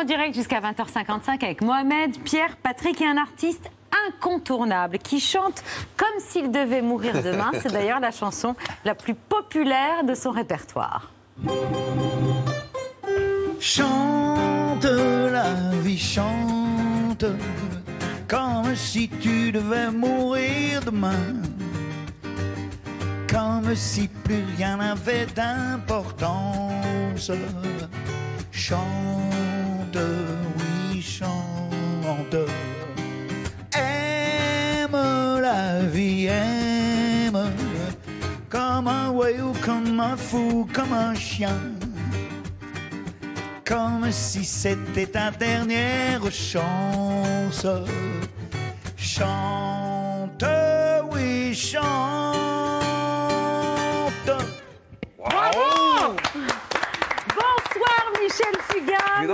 en direct jusqu'à 20h55 avec Mohamed, Pierre, Patrick et un artiste incontournable qui chante comme s'il devait mourir demain. C'est d'ailleurs la chanson la plus populaire de son répertoire. Chante la vie, chante comme si tu devais mourir demain. Comme si plus rien n'avait d'importance. Chante, oui, chante. Aime la vie, aime. Comme un voyou, comme un fou, comme un chien. Comme si c'était ta dernière chance. Chante, oui, chante. Bonsoir Michel Fugain,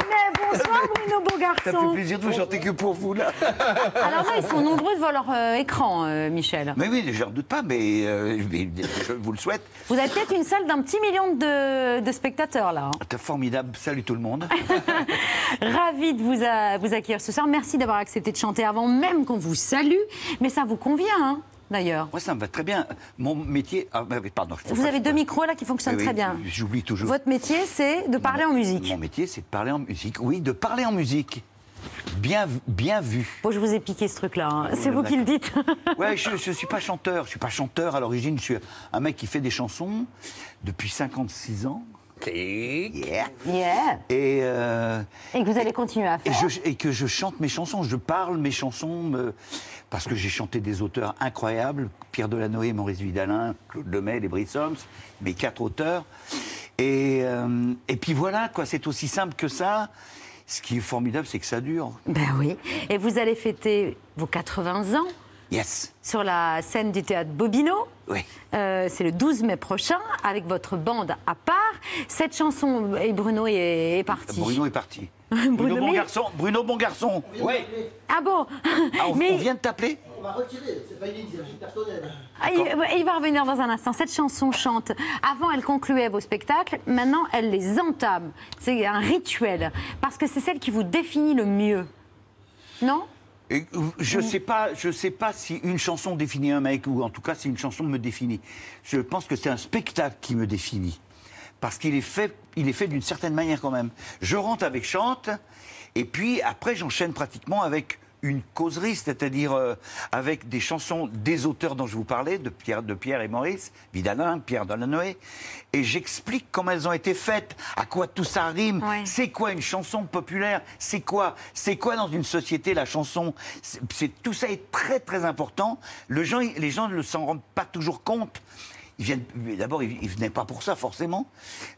bonsoir Bruno Ça fait Beaugarçon. plaisir de vous chanter que pour vous, là. Alors là, ils sont nombreux devant leur euh, écran, euh, Michel. Mais oui, je n'en doute pas, mais, euh, mais je vous le souhaite. Vous avez peut-être une salle d'un petit million de, de spectateurs là. hein. Formidable. Salut tout le monde. Ravi de vous, a- vous accueillir ce soir. Merci d'avoir accepté de chanter avant même qu'on vous salue. Mais ça vous convient, hein, d'ailleurs. Moi, ça me va très bien. Mon métier. ah, pardon. je Vous avez deux micros là qui fonctionnent Oui, très bien. J'oublie toujours. Votre métier, c'est de parler en musique. Mon métier, c'est de parler en musique. Oui, de parler en musique. Bien, bien vu. Bon, je vous ai piqué ce truc-là. hein. C'est Ouais, vous qui le dites. Ouais, je ne suis pas chanteur. Je suis pas chanteur à l'origine. Je suis un mec qui fait des chansons depuis 56 ans. Yeah. Yeah. Et, euh, Et que vous allez continuer à et, faire. je- et que je chante mes chansons. Je parle mes chansons parce que j'ai chanté des auteurs incroyables Pierre Delanoë, Maurice Vidalin, Claude Lemay, les Brissoms, mes quatre auteurs. Et, euh, et puis voilà, quoi. C'est aussi simple que ça. Ce qui est formidable, c'est que ça dure. Ben oui. Et vous allez fêter vos 80 ans Yes. sur la scène du théâtre Bobino. Oui. Euh, c'est le 12 mai prochain avec votre bande à part. Cette chanson, et Bruno est, est parti. Bruno est parti. Bruno, Bruno, bon mais- garçon. Bruno, bon garçon. Oui. Ah bon Ah, on, Mais on vient de t'appeler On va retirer, c'est pas une initiative personnelle. Ah, il, va revenir dans un instant. Cette chanson chante. Avant, elle concluait vos spectacles. Maintenant, elle les entame. C'est un rituel. Parce que c'est celle qui vous définit le mieux. Non? Je sais pas, je sais pas si une chanson définit un mec ou en tout cas si une chanson me définit. Je pense que c'est un spectacle qui me définit parce qu'il est fait, il est fait d'une certaine manière quand même. Je rentre avec chante et puis après j'enchaîne pratiquement avec une causerie, c'est-à-dire euh, avec des chansons des auteurs dont je vous parlais, de Pierre, de Pierre et Maurice, Vidalin, Pierre Delanoë, et j'explique comment elles ont été faites, à quoi tout ça rime, Ouais. c'est quoi une chanson populaire C'est quoi C'est quoi dans une société la chanson C'est tout ça est très très important. Le gens, les gens ne s'en rendent pas toujours compte. Ils viennent d'abord, ils, ils venaient pas pour ça forcément,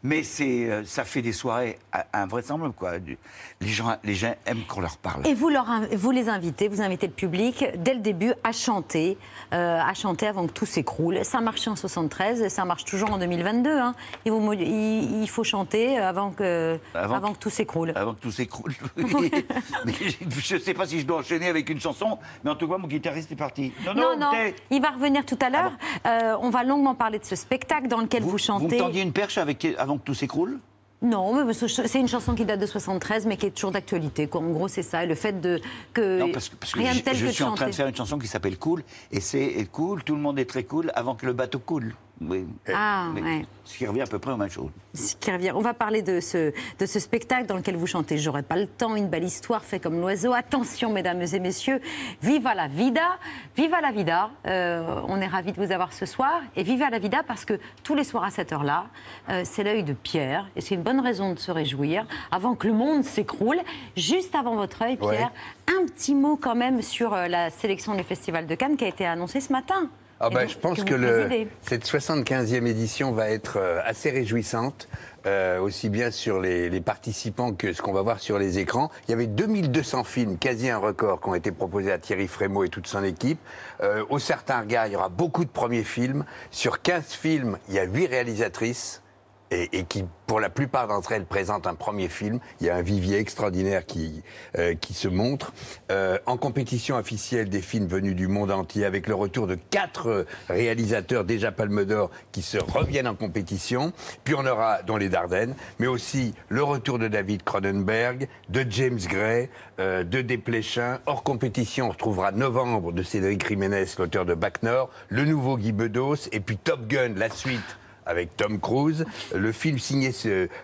mais c'est euh, ça fait des soirées invraisemblables quoi. Du- Les gens, les gens aiment qu'on leur parle. Et vous, leur, in- vous les invitez, vous invitez le public dès le début à chanter, euh, à chanter avant que tout s'écroule. Ça marchait en 73 et ça marche toujours en 2022. hein. Il, vous mo- il- il faut chanter avant que, Avant avant que tout s'écroule. Avant que tout s'écroule. je ne sais pas si je dois enchaîner avec une chanson, mais en tout cas, mon guitariste est parti. Non, Non, il va revenir tout à l'heure. Euh, on va longuement parler de ce spectacle dans lequel vous, vous, vous chantez. me tendiez une perche avec, avant que tout s'écroule? Non, mais c'est une chanson qui date de 73, mais qui est toujours d'actualité. En gros, c'est ça. Et le fait de que, Non, parce que, parce que rien de je, tel je que de suis en train de faire une chanson qui s'appelle Cool, et c'est cool, tout le monde est très cool avant que le bateau coule. Oui. Ah, Mais ouais. Ce qui revient à peu près au même chose. Ce qui revient. On va parler de ce, de ce spectacle dans lequel vous chantez J'aurais pas le temps, une belle histoire fait comme l'oiseau. Attention, mesdames et messieurs, viva la vida, viva la vida. Euh, on est ravis de vous avoir ce soir. Et viva la vida parce que tous les soirs à cette heure-là, euh, c'est l'œil de Pierre. Et c'est une bonne raison de se réjouir avant que le monde s'écroule. Juste avant votre œil, Pierre, un petit mot quand même sur euh, la sélection du Festival de Cannes qui a été annoncée ce matin. Ah bah, donc, je pense que le, cette 75e édition va être euh, assez réjouissante, euh, aussi bien sur les, les participants que ce qu'on va voir sur les écrans. Il y avait 2200 films, quasi un record, qui ont été proposés à Thierry Frémaux et toute son équipe. Euh, au certain regard, il y aura beaucoup de premiers films. Sur 15 films, il y a 8 réalisatrices. Et, et qui, pour la plupart d'entre elles, présentent un premier film. Il y a un vivier extraordinaire qui, euh, qui se montre. Euh, en compétition officielle des films venus du monde entier, avec le retour de quatre réalisateurs déjà Palme d'Or qui se reviennent en compétition. Puis on aura dans les Dardennes, mais aussi le retour de David Cronenberg, de James Gray, euh, de Desplechin. Hors compétition, on retrouvera Novembre de Cédric Jiménez, l'auteur de Bac le nouveau Guy Bedos, et puis Top Gun, la suite avec Tom Cruise, le film signé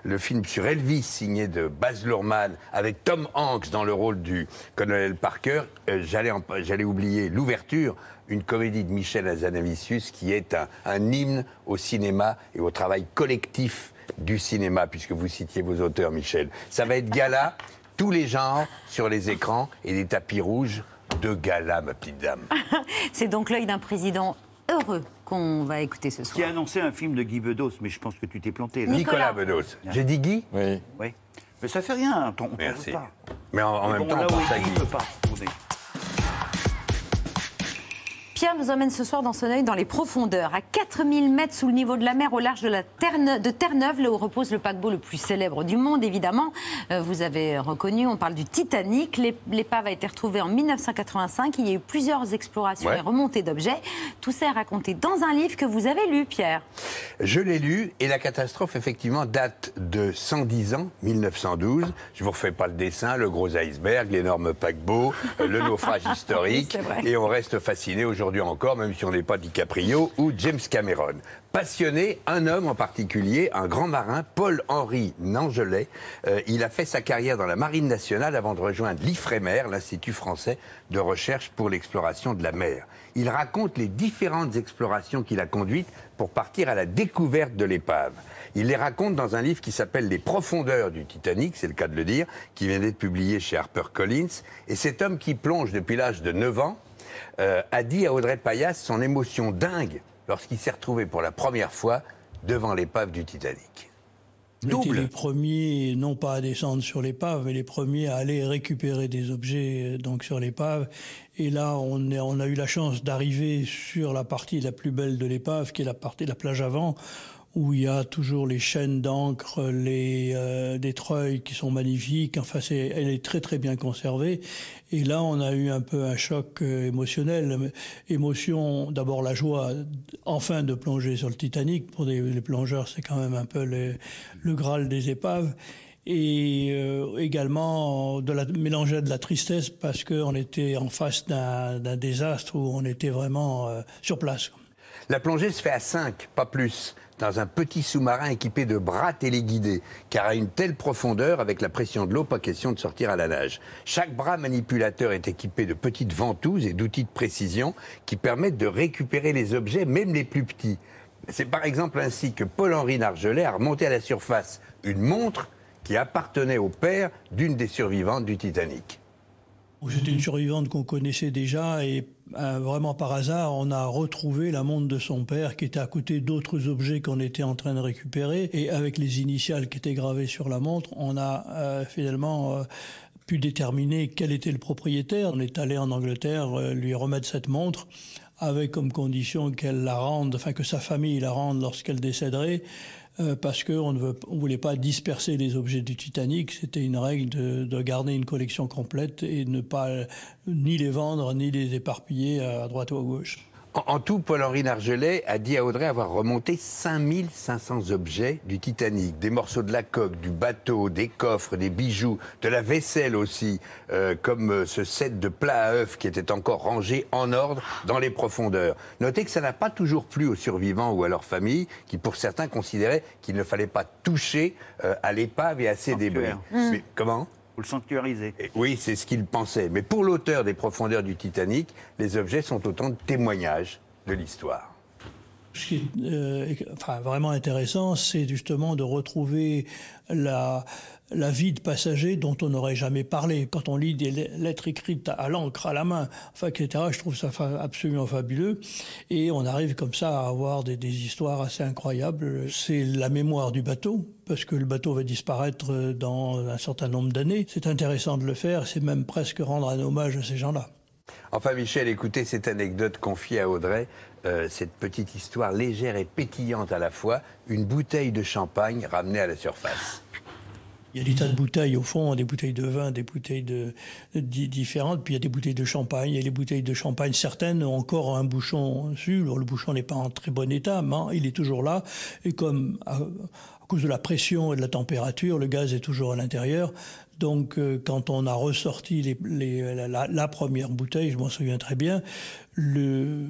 le film sur Elvis signé de Baz Luhrmann avec Tom Hanks dans le rôle du colonel Parker. Euh, j'allais oublier l'ouverture, une comédie de Michel Hazanavicius qui est un, un hymne au cinéma et au travail collectif du cinéma, puisque vous citiez vos auteurs, Michel. Ça va être gala, tous les genres sur les écrans et des tapis rouges de gala, ma petite dame. C'est donc l'œil d'un président heureux qu'on va écouter ce Qui a soir. annoncé un film de Guy Bedos, mais je pense que tu t'es planté. Là. Nicolas. Nicolas Bedos. J'ai dit Guy Oui. Oui. Mais ça fait rien. On, on Merci. peut pas. Mais en, en Mais même bon, temps, on pense à Guy. peut pas tourner. Pierre nous emmène ce soir dans son œil dans les profondeurs, à 4000 mètres sous le niveau de la mer, au large de, la Terre, de Terre-Neuve, là où repose le paquebot le plus célèbre du monde, évidemment. Euh, vous avez reconnu, on parle du Titanic. L'ép- L'épave a été retrouvée en 1985. Il y a eu plusieurs explorations Ouais. et remontées d'objets. Tout ça est raconté dans un livre que vous avez lu, Pierre. Je l'ai lu et la catastrophe, effectivement, date de 110 ans, 1912. Je vous refais pas le dessin, le gros iceberg, l'énorme paquebot, le naufrage historique. Et on reste fasciné aujourd'hui encore, même si on n'est pas DiCaprio ou James Cameron. Passionné, un homme en particulier, un grand marin, Paul-Henri Nangelet. Euh, il a fait sa carrière dans la Marine nationale avant de rejoindre l'IFREMER, l'Institut français de recherche pour l'exploration de la mer. Il raconte les différentes explorations qu'il a conduites pour partir à la découverte de l'épave. Il les raconte dans un livre qui s'appelle Les profondeurs du Titanic, c'est le cas de le dire, qui vient d'être publié chez HarperCollins. Et cet homme qui plonge depuis l'âge de 9 ans euh, a dit à Audrey Payas son émotion dingue lorsqu'il s'est retrouvé pour la première fois devant l'épave du Titanic. Double. les premiers, non pas à descendre sur l'épave, mais les premiers à aller récupérer des objets euh, donc sur l'épave. Et là, on, est- on a eu la chance d'arriver sur la partie la plus belle de l'épave, qui est la partie de la plage avant, où il y a toujours les chaînes d'encre, les euh, des treuils qui sont magnifiques. Enfin, c'est, elle est très très bien conservée. Et là, on a eu un peu un choc euh, émotionnel. Émotion, d'abord la joie, enfin de plonger sur le Titanic. Pour les plongeurs, c'est quand même un peu le, le graal des épaves. Et euh, également de la, mélanger de la tristesse parce qu'on était en face d'un, d'un désastre où on était vraiment euh, sur place. La plongée se fait à 5, pas plus, dans un petit sous-marin équipé de bras téléguidés, car à une telle profondeur, avec la pression de l'eau, pas question de sortir à la nage. Chaque bras manipulateur est équipé de petites ventouses et d'outils de précision qui permettent de récupérer les objets, même les plus petits. C'est par exemple ainsi que Paul-Henri Nargelet a remonté à la surface une montre qui appartenait au père d'une des survivantes du Titanic. C'était une survivante qu'on connaissait déjà et euh, vraiment par hasard, on a retrouvé la montre de son père qui était à côté d'autres objets qu'on était en train de récupérer et avec les initiales qui étaient gravées sur la montre, on a euh, finalement euh, pu déterminer quel était le propriétaire. On est allé en Angleterre lui remettre cette montre avec comme condition qu'elle la rende, enfin que sa famille la rende lorsqu'elle décéderait. Euh, parce qu'on ne veut- on voulait pas disperser les objets du Titanic. C'était une règle de, de garder une collection complète et ne pas euh, ni les vendre ni les éparpiller à droite ou à gauche. En, tout, Paul-Henri Nargelet a dit à Audrey avoir remonté 5500 objets du Titanic. Des morceaux de la coque, du bateau, des coffres, des bijoux, de la vaisselle aussi, euh, comme euh, ce set de plats à œufs qui était encore rangé en ordre dans les profondeurs. Notez que ça n'a pas toujours plu aux survivants ou à leurs familles, qui pour certains considéraient qu'il ne fallait pas toucher euh, à l'épave et à ses débris. Mais comment? Faut le sanctuariser. et Oui, c'est ce qu'il pensait. Mais pour l'auteur des profondeurs du Titanic, les objets sont autant de témoignages de l'histoire. Ce qui est euh, enfin, vraiment intéressant, c'est justement de retrouver la, la vie de passager dont on n'aurait jamais parlé. Quand on lit des lettres écrites à l'encre, à la main, enfin, etc., je trouve ça absolument fabuleux. Et on arrive comme ça à avoir des, histoires assez incroyables. C'est la mémoire du bateau, parce que le bateau va disparaître dans un certain nombre d'années. C'est intéressant de le faire, c'est même presque rendre un hommage à ces gens-là. Enfin, Michel, écoutez cette anecdote confiée à Audrey, euh, cette petite histoire légère et pétillante à la fois, une bouteille de champagne ramenée à la surface. Il y a des tas de bouteilles au fond, des bouteilles de vin, des bouteilles de, di- différentes, puis il y a des bouteilles de champagne. Et les bouteilles de champagne, certaines ont encore un bouchon dessus. Le bouchon n'est pas en très bon état, mais il est toujours là. Et comme à cause de la pression et de la température, le gaz est toujours à l'intérieur. Donc, euh, quand on a ressorti la, première bouteille, je m'en souviens très bien, le,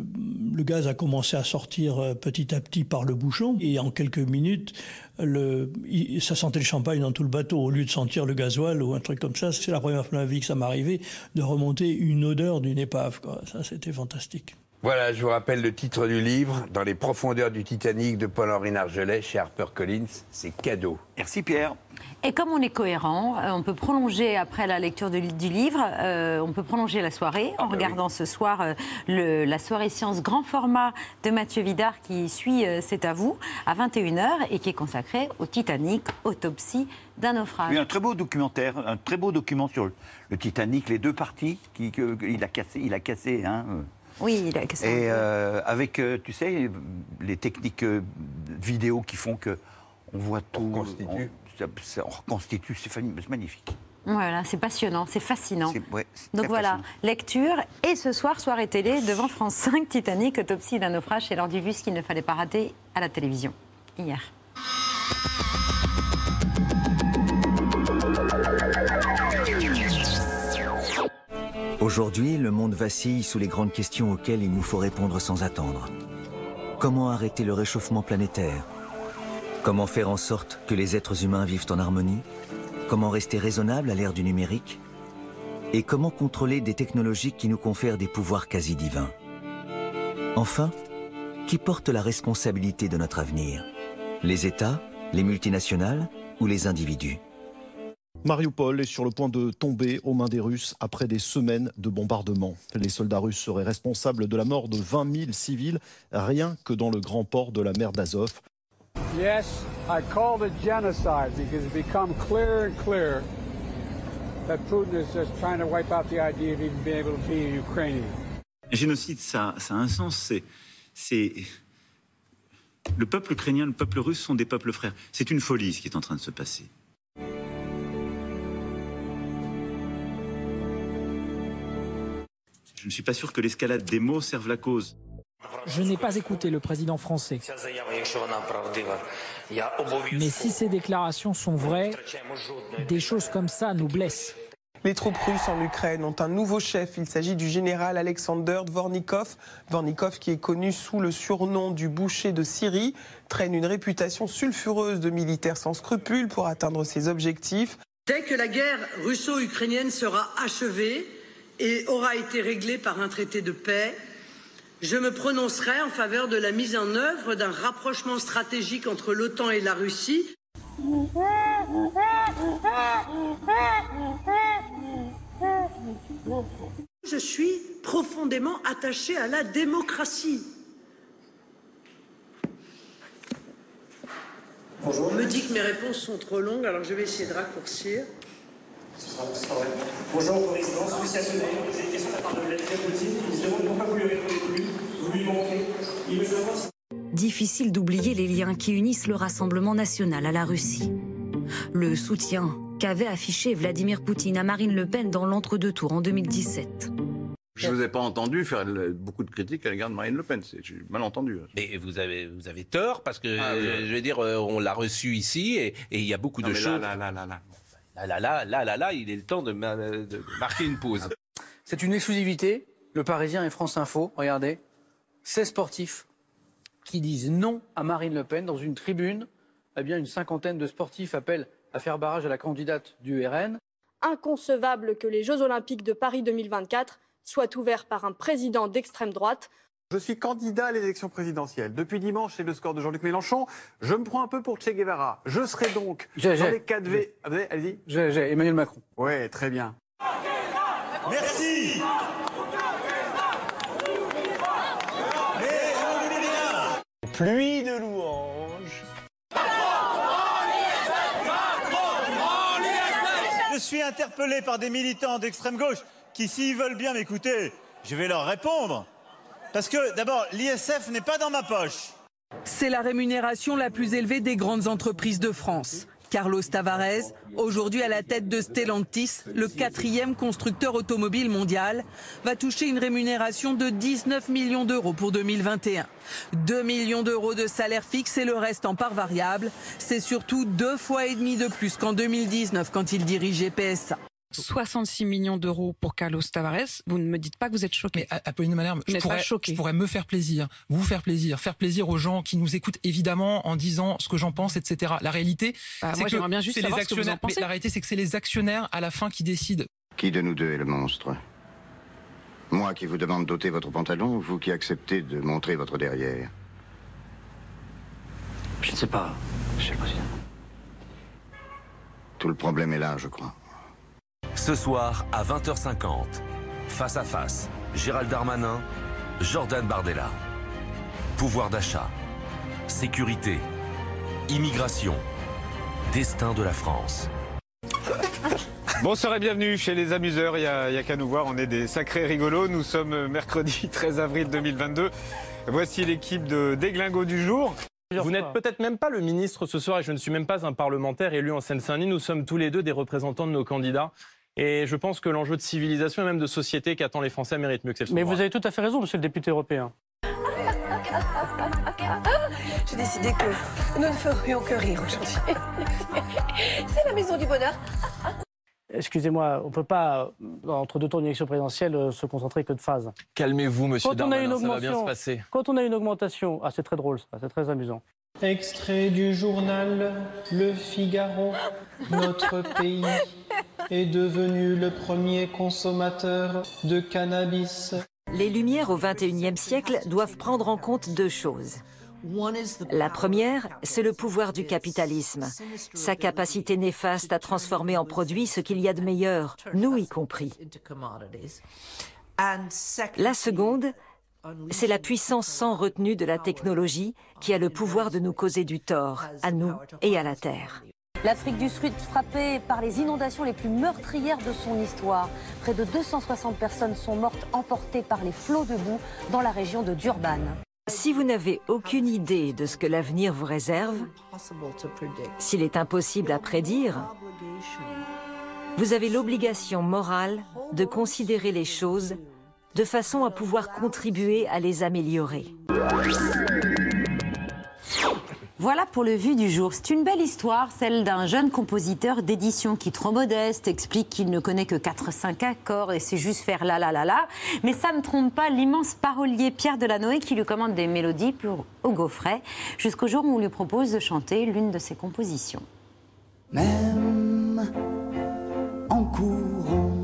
gaz a commencé à sortir euh, petit à petit par le bouchon. Et en quelques minutes, ça sentait le champagne dans tout le bateau. Au lieu de sentir le gasoil ou un truc comme ça, c'est la première fois de ma vie que ça m'arrivait de remonter une odeur d'une épave. Ça, c'était fantastique. Voilà, je vous rappelle le titre du livre, Dans les profondeurs du Titanic de Paul-Henri Nargelet chez HarperCollins. C'est cadeau. Merci Pierre. Et comme on est cohérent, euh, on peut prolonger après la lecture de- du livre, euh, on peut prolonger la soirée en regardant ce soir euh, le- la soirée science grand format de Mathieu Vidard qui suit euh, C'est à vous à 21h et qui est consacré au Titanic, autopsie d'un naufrage. A un très beau documentaire, un très beau document sur le, le Titanic, les deux parties qui, que- que- il a cassé, il a cassé. Hein, euh. Oui, il a que ça. Et euh, avec, euh, tu sais, les techniques euh, vidéo qui font que on voit tout. reconstitue. On, ça- on reconstitue, c'est magnifique. Voilà, c'est passionnant, c'est fascinant. Ouais, Donc voilà, fascinant. lecture et ce soir, soirée télé devant France 5, Titanic, autopsie d'un naufrage. C'est l'heure du vu, ce qu'il ne fallait pas rater à la télévision hier. Aujourd'hui, le monde vacille sous les grandes questions auxquelles il nous faut répondre sans attendre. Comment arrêter le réchauffement planétaire? Comment faire en sorte que les êtres humains vivent en harmonie? Comment rester raisonnable à l'ère du numérique? Et comment contrôler des technologies qui nous confèrent des pouvoirs quasi divins? Enfin, qui porte la responsabilité de notre avenir? Les États, les multinationales ou les individus? Mariupol est sur le point de tomber aux mains des Russes après des semaines de bombardements. Les soldats russes seraient responsables de la mort de 20 000 civils rien que dans le grand port de la mer d'Azov. Yes, I called it genocide because it's become clearer and clearer that Putin is just trying to wipe out the idea of even being able to be a Ukrainian. Génocide, ça, ça a un sens. C'est, c'est le peuple ukrainien, le peuple russe sont des peuples frères. C'est une folie ce qui est en train de se passer. Je ne suis pas sûr que l'escalade des mots serve la cause. Je n'ai pas écouté le président français. Mais si ces déclarations sont vraies, des choses comme ça nous blessent. Les troupes russes en Ukraine ont un nouveau chef. Il s'agit du général Alexander Dvornikov. Dvornikov, qui est connu sous le surnom du boucher de Syrie, traîne une réputation sulfureuse de militaire sans scrupules pour atteindre ses objectifs. Dès que la guerre russo-ukrainienne sera achevée et aura été réglée par un traité de paix, je me prononcerai en faveur de la mise en œuvre d'un rapprochement stratégique entre l'OTAN et la Russie. Je suis profondément attaché à la démocratie. On me dit que mes réponses sont trop longues, alors je vais essayer de raccourcir. Bonjour, président. J'ai une question de la part de Vladimir Poutine. Il se demande pourquoi vous lui répondez plus. Vous lui manquez. Il veut savoir si Difficile d'oublier les liens qui unissent le Rassemblement national à la Russie. Le soutien qu'avait affiché Vladimir Poutine à Marine Le Pen dans l'entre-deux tours en 2017. Je ne vous ai pas entendu faire le- beaucoup de critiques à l'égard de Marine Le Pen. C'est- J'ai mal entendu. Mais vous avez, vous avez tort parce que, Ah, oui, je veux dire, euh, on l'a reçu ici et il y a beaucoup Non, de choses. là, là, là, là. Là, là, là, là, là, il est le temps de, ma- de marquer une pause. C'est une exclusivité. Le Parisien et France Info, regardez. 16 sportifs qui disent non à Marine Le Pen dans une tribune. Eh bien, une cinquantaine de sportifs appellent à faire barrage à la candidate du RN. inconcevable que les Jeux Olympiques de Paris 2024 soient ouverts par un président d'extrême droite. Je suis candidat à l'élection présidentielle. Depuis dimanche, c'est le score de Jean-Luc Mélenchon. Je me prends un peu pour Che Guevara. Je serai donc J'ai- dans j'ai. les 4 V. Ah, Allez-y. J'ai j'ai Emmanuel Macron. Ouais, très bien. Merci Pluie de louanges. Je suis interpellé par des militants d'extrême gauche qui, s'ils veulent bien m'écouter, Je vais leur répondre. Parce que d'abord, l'ISF n'est pas dans ma poche. C'est la rémunération la plus élevée des grandes entreprises de France. Carlos Tavares, aujourd'hui à la tête de Stellantis, le quatrième constructeur automobile mondial, va toucher une rémunération de 19 millions d'euros pour 2021. 2 millions d'euros de salaire fixe et le reste en part variable. C'est surtout deux fois et demi de plus qu'en 2019 quand il dirigeait PSA. 66 millions d'euros pour Carlos Tavares. Vous ne me dites pas que vous êtes choqué. Mais Apolline Malherbe, je pourrais, pas choqué. je pourrais me faire plaisir, vous faire plaisir, faire plaisir aux gens qui nous écoutent évidemment en disant ce que j'en pense, etc. La réalité, Bah, c'est que bien juste c'est les savoir ce que vous en actionnaires. pensez. mais la réalité, c'est que c'est les actionnaires à la fin qui décident. Qui de nous deux est le monstre? Moi qui vous demande d'ôter votre pantalon ou vous qui acceptez de montrer votre derrière Je ne sais pas, Monsieur le Président. Tout le problème est là, je crois. Ce soir à 20h50, face à face, Gérald Darmanin, Jordan Bardella. Pouvoir d'achat, sécurité, immigration, destin de la France. Bonsoir et bienvenue chez les amuseurs. Il n'y a, il y a qu'à nous voir, on est des sacrés rigolos. Nous sommes mercredi 13 avril 2022. Voici l'équipe de Déglingo du jour. Vous n'êtes peut-être même pas le ministre ce soir et je ne suis même pas un parlementaire élu en Seine-Saint-Denis. Nous sommes tous les deux des représentants de nos candidats. Et je pense que l'enjeu de civilisation et même de société qu'attendent les Français mérite mieux que celle Mais vous avez tout à fait raison, monsieur le député européen. J'ai décidé que nous ne ferions que rire aujourd'hui. C'est la maison du bonheur. Excusez-moi, on ne peut pas, euh, entre deux tours d'élection présidentielle, euh, se concentrer que de phases. Calmez-vous, monsieur Quand on a une ça va bien se augmentation, passer. quand on a une augmentation, ah c'est très drôle ça, c'est très amusant. Extrait du journal Le Figaro. Notre pays est devenu le premier consommateur de cannabis. Les Lumières au XXIe siècle doivent prendre en compte deux choses. La première, c'est le pouvoir du capitalisme, sa capacité néfaste à transformer en produit ce qu'il y a de meilleur, nous y compris. La seconde, c'est la puissance sans retenue de la technologie qui a le pouvoir de nous causer du tort, à nous et à la Terre. L'Afrique du Sud frappée par les inondations les plus meurtrières de son histoire. Près de 260 personnes sont mortes emportées par les flots de boue dans la région de Durban. Si vous n'avez aucune idée de ce que l'avenir vous réserve, s'il est impossible à prédire, vous avez l'obligation morale de considérer les choses de façon à pouvoir contribuer à les améliorer. Voilà pour le vu du jour. C'est une belle histoire, celle d'un jeune compositeur d'édition qui, trop modeste, explique qu'il ne connaît que 4-5 accords et c'est juste faire la la la la. Mais ça ne trompe pas l'immense parolier Pierre Delanoë qui lui commande des mélodies pour au gaufret, jusqu'au jour où on lui propose de chanter l'une de ses compositions. Même en courant,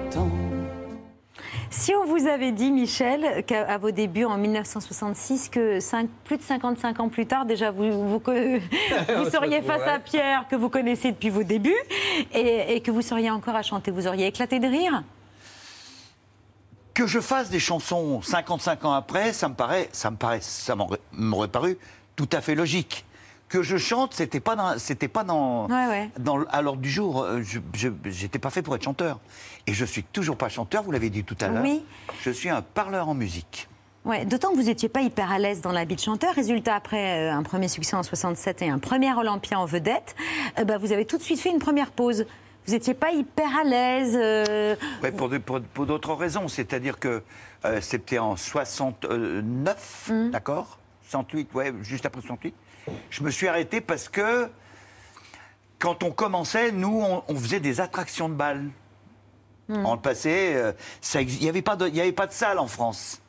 Si on vous avait dit, Michel, qu'à à vos débuts en 1966, que plus de 55 ans plus tard, déjà, vous, vous, seriez face à Pierre, que vous connaissez depuis vos débuts, et, et que vous seriez encore à chanter, vous auriez éclaté de rire? Que je fasse des chansons 55 ans après, ça me paraît, ça me paraît, ça m'aurait paru tout à fait logique. Que je chante, c'était pas dans, c'était pas dans, Ouais, ouais. dans l- à l'ordre du jour. Euh, Je, j'étais pas fait pour être chanteur, et je suis toujours pas chanteur. Vous l'avez dit tout à l'heure. Oui. Je suis un parleur en musique. Ouais, D'autant que vous n'étiez pas hyper à l'aise dans l'habit de chanteur. Résultat, après euh, un premier succès en 67 et un premier Olympia en vedette, euh, bah, vous avez tout de suite fait une première pause. Vous n'étiez pas hyper à l'aise. euh, Ouais, pour de- pour, pour d'autres raisons. C'est-à-dire que c'était en 69, Mmh. d'accord? 68, ouais, juste après 68. Je me suis arrêté parce que quand on commençait, nous, on, on faisait des attractions de balles. Hmm. En le passé, euh, ça il n'y avait, pas de- il y avait pas de salle en France.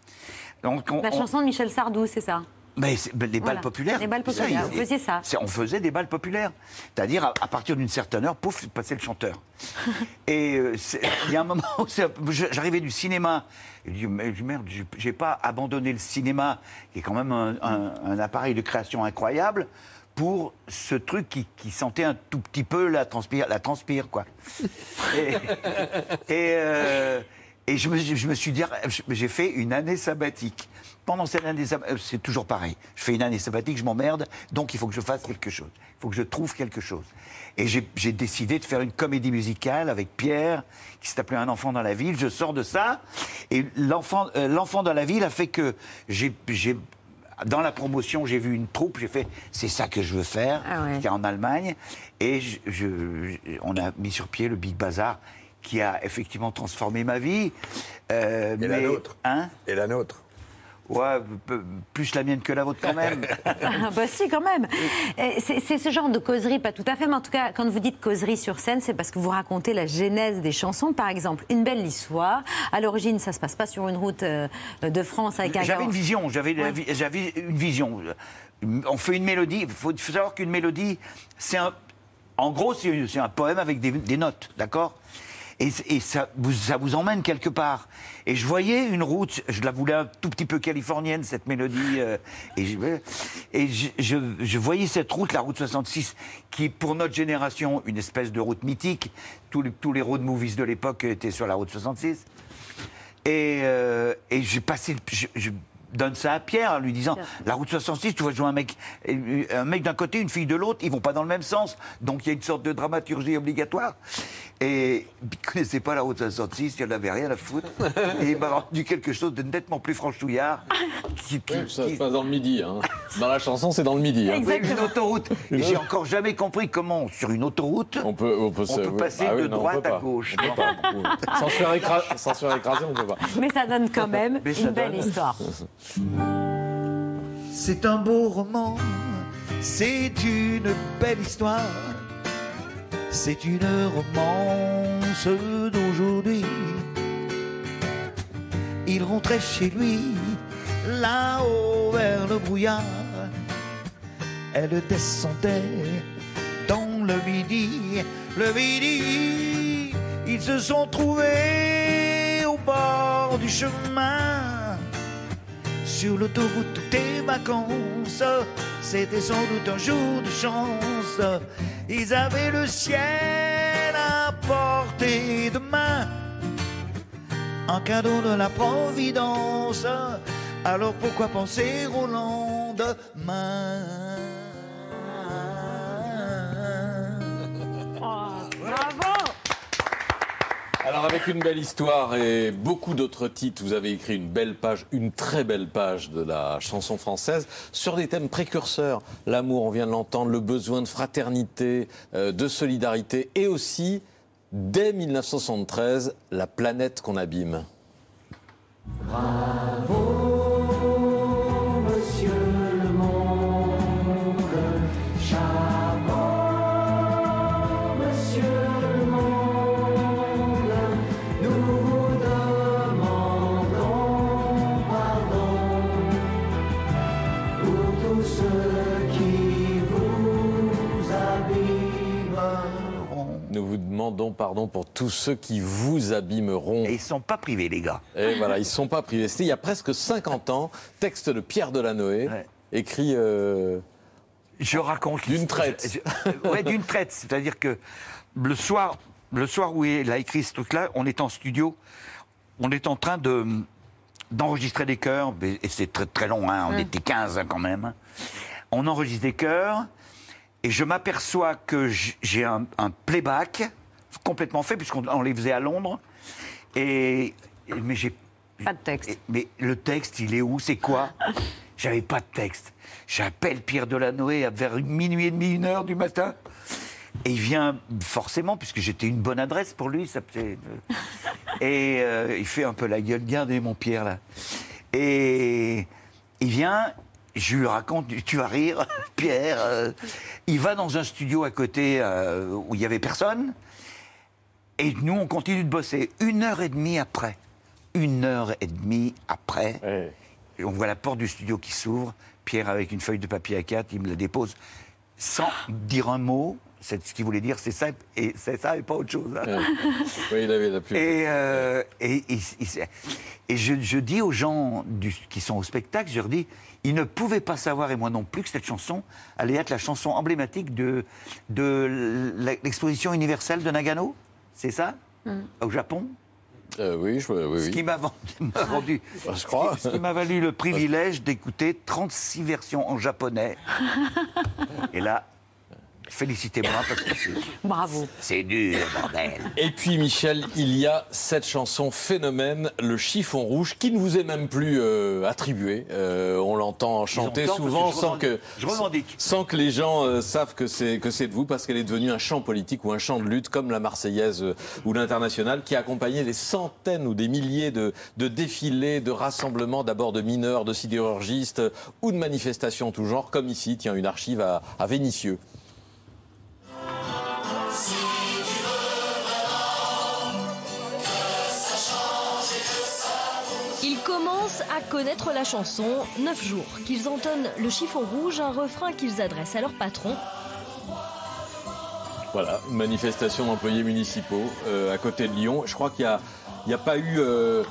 Donc, on- La on- chanson de Michel Sardou, c'est ça? Mais ben, les balles populaires. Les balles populaires, vous faisiez ça. On faisait des balles populaires. C'est-à-dire, à, à partir d'une certaine heure, pouf, passait le chanteur. et euh, il y a un moment où j'arrivais du cinéma. Et je dis, mais merde, j'ai- j'ai pas abandonné le cinéma, qui est quand même un, un- un appareil de création incroyable, pour ce truc qui, qui sentait un tout petit peu la transpire, la transpire quoi. Et, et, euh, et je, me, je me suis dit, j'ai fait une année sabbatique. Pendant cette année sabbatique, c'est toujours pareil. Je fais une année sabbatique, je m'emmerde, donc il faut que je fasse quelque chose. Il faut que je trouve quelque chose. Et j'ai décidé de faire une comédie musicale avec Pierre, qui s'appelait Un enfant dans la ville. Je sors de ça, et l'enfant euh, dans la ville a fait que j'ai dans la promotion, j'ai vu une troupe, j'ai fait, c'est ça que je veux faire. Ah ouais. C'était en Allemagne. Et je- je- on a mis sur pied le Big Bazar, qui a effectivement transformé ma vie. Euh, Et la mais- nôtre. Hein Et la nôtre. Ouais, plus la mienne que la vôtre quand même. Ah, bah si, quand même. C'est ce genre de causerie, pas tout à fait, mais en tout cas, quand vous dites causerie sur scène, c'est parce que vous racontez la genèse des chansons. Par exemple, Une belle histoire. À l'origine, ça se passe pas sur une route euh, de France avec un J'avais une vision, j'avais Ouais. une vision. On fait une mélodie, il faut, savoir qu'une mélodie, c'est un. En gros, c'est c'est un poème avec des, des notes, d'accord? Et, et ça, vous, ça vous emmène quelque part. Et je voyais une route, je la voulais un tout petit peu californienne, cette mélodie. euh, et je, et je, je- je voyais cette route, la route 66, qui est pour notre génération une espèce de route mythique. Tous les, tous les road movies de l'époque étaient sur la route 66. Et, euh, et j'ai passé, je, donne ça à Pierre en lui disant la route 66, tu vas jouer un mec, un mec d'un côté, une fille de l'autre, ils vont pas dans le même sens. Donc il y a une sorte de dramaturgie obligatoire. Et il ne connaissait pas la route 66, il n'en avait rien à foutre. Et il m'a rendu quelque chose de nettement plus franchouillard. Qui, qui- Ça se passe dans le midi. hein. Dans la chanson, c'est dans le midi. hein. Oui, une autoroute. Et j'ai encore jamais compris comment, sur une autoroute, On peut, on peut, on passer Ah oui, de non, on droite à gauche. On peut pas. Oui. Sans se faire écra- sans se faire écraser, on peut pas. Mais ça donne quand même Mais une belle donne. histoire. C'est un beau roman, c'est une belle histoire, c'est une romance d'aujourd'hui. Il rentrait chez lui, là-haut vers le brouillard. Elle descendait dans le midi, le midi. Ils se sont trouvés au bord du chemin. Sur l'autoroute, toutes tes vacances, c'était sans doute un jour de chance. Ils avaient le ciel à portée de main, un cadeau de la Providence. Alors pourquoi penser au lendemain? Bravo Alors avec une belle histoire et beaucoup d'autres titres, vous avez écrit une belle page, une très belle page de la chanson française sur des thèmes précurseurs. L'amour, on vient de l'entendre, le besoin de fraternité, euh, de solidarité et aussi, dès 1973, la planète qu'on abîme. Monsieur Nous vous demandons pardon pour tous ceux qui vous abîmeront. Et ils sont pas privés, les gars. Et voilà, ils ne sont pas privés. C'était il y a presque 50 ans, texte de Pierre Delanoë, écrit euh, Je raconte d'une traite. Je- ouais, d'une traite. C'est-à-dire que le soir, le soir où il a écrit ce truc-là, on est en studio, on est en train de d'enregistrer des chœurs, et c'est très très long, hein, on Mm. était 15 hein, quand même. On enregistre des chœurs, et je m'aperçois que j'ai un, un playback complètement fait, puisqu'on on les faisait à Londres, et, mais j'ai Pas de texte. mais le texte, il est où? C'est quoi? J'avais pas de texte. J'appelle Pierre Delanoë vers minuit et demi, une heure du matin. Et il vient forcément, puisque j'étais une bonne adresse pour lui. Ça, c'est- et euh, il fait un peu la gueule. Gardez mon Pierre là. Et il vient, je lui raconte, tu vas rire, Pierre. euh, il va dans un studio à côté euh, où il y avait personne. Et nous, on continue de bosser. Une heure et demie après, une heure et demie après, on voit la porte du studio qui s'ouvre. Pierre, avec une feuille de papier à quatre, il me la dépose sans dire un mot, C'est ce qu'il voulait dire, c'est ça et c'est ça et pas autre chose. hein. Oui, il avait la plus. Et, euh, et, et- et- et je, je dis aux gens du- qui sont au spectacle, je leur dis, ils ne pouvaient pas savoir, et moi non plus, que cette chanson allait être la chanson emblématique de, de l'exposition universelle de Nagano. C'est ça? Au Japon? Euh, oui, je, oui, Ce oui. qui m'a je crois. Ce qui m'a valu le privilège d'écouter 36 versions en japonais. Et là, félicitez-moi parce que c'est- Bravo. c'est dur, bordel. Et puis Michel, il y a cette chanson phénomène, le chiffon rouge, qui ne vous est même plus euh, attribué. Euh, on l'entend chanter souvent que je sans que Je revendique. sans que les gens euh, savent que c'est que c'est de vous, parce qu'elle est devenue un chant politique ou un chant de lutte comme la Marseillaise euh, ou l'international, qui a accompagné des centaines ou des milliers de, de défilés, de rassemblements, d'abord de mineurs, de sidérurgistes ou de manifestations tout genre, comme ici, tiens, une archive à, à Vénissieux. Commencent à connaître la chanson, neuf jours, qu'ils entonnent le chiffon rouge, un refrain qu'ils adressent à leur patron. Voilà, une manifestation d'employés municipaux euh, à côté de Lyon. Je crois qu'il n'y a, a pas eu euh,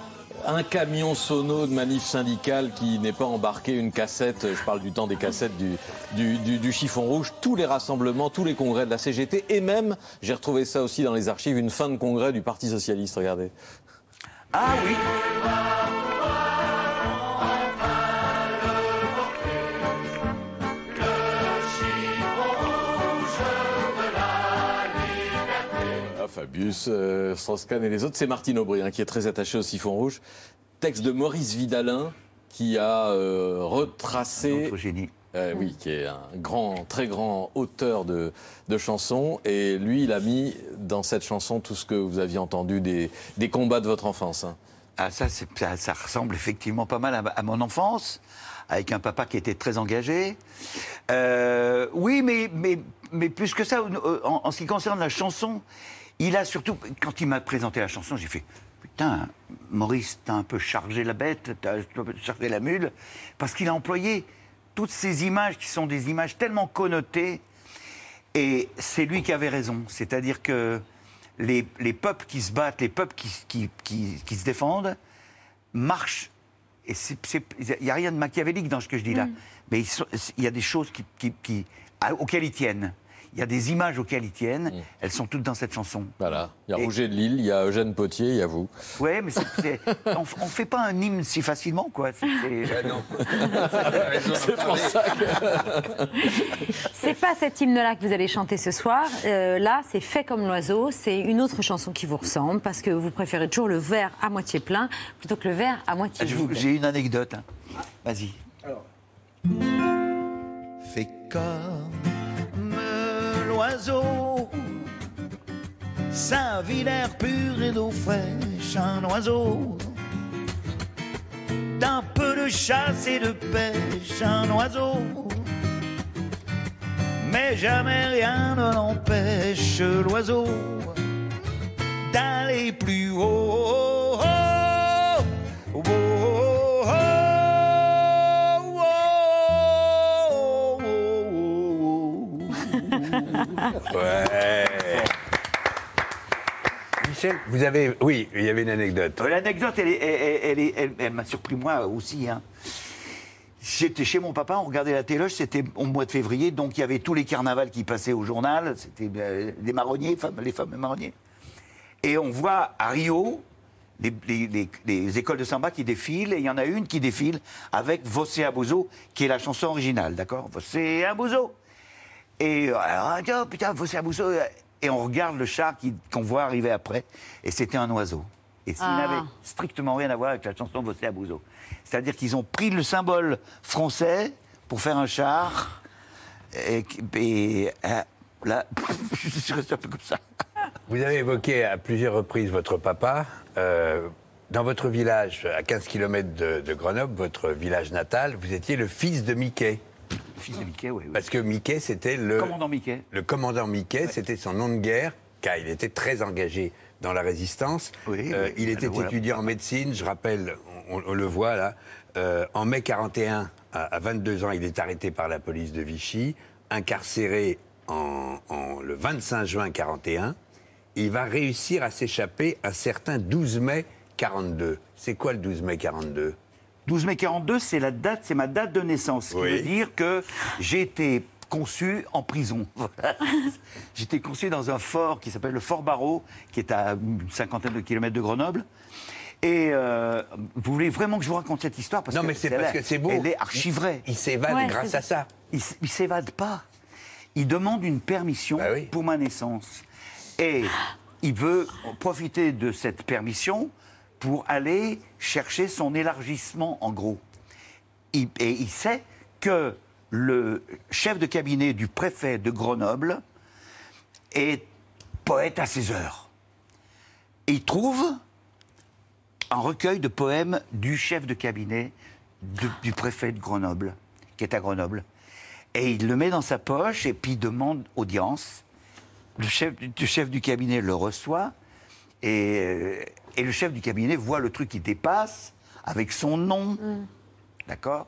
un camion sono de manif syndicale qui n'ait pas embarqué une cassette, je parle du temps des cassettes du, du, du- du chiffon rouge, tous les rassemblements, tous les congrès de la CGT, et même, j'ai retrouvé ça aussi dans les archives, une fin de congrès du Parti Socialiste, regardez. Ah oui Fabius, euh, Strauss-Kahn et les autres, c'est Martine Aubry hein, qui est très attachée au siphon rouge. Texte de Maurice Vidalin qui a euh, retracé. Notre génie. Euh, oui, qui est un grand, très grand auteur de, de chansons. Et lui, il a mis dans cette chanson tout ce que vous aviez entendu des, des combats de votre enfance. hein. Ah, ça, ça, ça ressemble effectivement pas mal à, à mon enfance, avec un papa qui était très engagé. Euh, oui, mais, mais, mais plus que ça, en, en ce qui concerne la chanson, il a surtout, quand il m'a présenté la chanson, j'ai fait Putain, Maurice, t'as un peu chargé la bête, t'as un peu chargé la mule, parce qu'il a employé toutes ces images qui sont des images tellement connotées. Et c'est lui qui avait raison. C'est-à-dire que les, les peuples qui se battent, les peuples qui, qui, qui- qui se défendent, marchent. Et il n'y a rien de machiavélique dans ce que je dis là. Mais ils sont- il y a des choses qui, auxquelles ils tiennent. Il y a des images auxquelles ils tiennent. Elles sont toutes dans cette chanson. Voilà. Il y a Rouget de Lille, il y a Eugène Potier, il y a vous. Ouais, mais c'est- c'est- on ne fait pas un hymne si facilement, quoi. C'est- pour ça que. C'est pas cet hymne-là que vous allez chanter ce soir. Euh, là, c'est Fait comme l'oiseau. C'est une autre chanson qui vous ressemble parce que vous préférez toujours le verre à moitié plein plutôt que le verre à moitié vide. J'ai une anecdote. hein. Vas-y. Fais comme l'oiseau, sa vie d'air pur et d'eau fraîche, un oiseau. D'un peu de chasse et de pêche, un oiseau. Mais jamais rien ne l'empêche, l'oiseau, d'aller plus haut. Ouais. Michel, vous avez. Oui, il y avait une anecdote. Euh, L'anecdote, elle, m'a surpris moi aussi. hein. J'étais chez mon papa, on regardait la téloche, c'était au mois de février, donc il y avait tous les carnavals qui passaient au journal, c'était euh, des marronniers, les fameux marronniers. Et on voit à Rio les, les- les- les écoles de samba qui défilent, et il y en a une qui défile avec Vossé Abuso, qui est la chanson originale, d'accord? Vossé Abuso. Et euh, alors, oh, putain, Vossé Abuso. euh, Et on regarde le char qu'on voit arriver après, et c'était un oiseau. Et s'il Ah. n'avait strictement rien à voir avec la chanson Vossé Abuso. C'est-à-dire qu'ils ont pris le symbole français pour faire un char, et, et, euh, là, je suis resté un peu comme ça. Vous avez évoqué à plusieurs reprises votre papa. Euh, dans votre village, à 15 km de, de Grenoble, votre village natal, vous étiez le fils de Mickey. Fils de Mickey, oui. Parce que Mickey, c'était le. Commandant Mickey. Le commandant Mickey, c'était son nom de guerre, car il était très engagé dans la résistance. Oui, Euh, oui, il était voilà. étudiant en médecine, je rappelle, on, on le voit là. Euh, en mai 41, à, à 22 ans, il est arrêté par la police de Vichy, incarcéré en, en- le 25 juin 41, il va réussir à s'échapper un certain 12 mai 42. C'est quoi le 12 mai 42 12 mai 42, c'est la date, c'est ma date de naissance. Ce qui Oui. veut dire que j'ai été conçu en prison. Été conçu dans un fort qui s'appelle le Fort Barreau, qui est à une cinquantaine de kilomètres de Grenoble. Et euh, vous voulez vraiment que je vous raconte cette histoire? Parce Non, que mais c'est parce que c'est beau. Elle est archi vraie. Il s'évade Ouais, grâce c'est- à ça. Il, il s'évade pas. Il demande une permission Bah pour ma naissance. Et il veut profiter de cette permission pour aller chercher son élargissement, en gros. Et il sait que le chef de cabinet du préfet de Grenoble est poète à ses heures. Il trouve un recueil de poèmes du chef de cabinet du préfet de Grenoble, qui est à Grenoble. Et il le met dans sa poche et puis demande audience. Le chef, le chef du cabinet le reçoit et, euh, et le chef du cabinet voit le truc qui dépasse avec son nom. D'accord?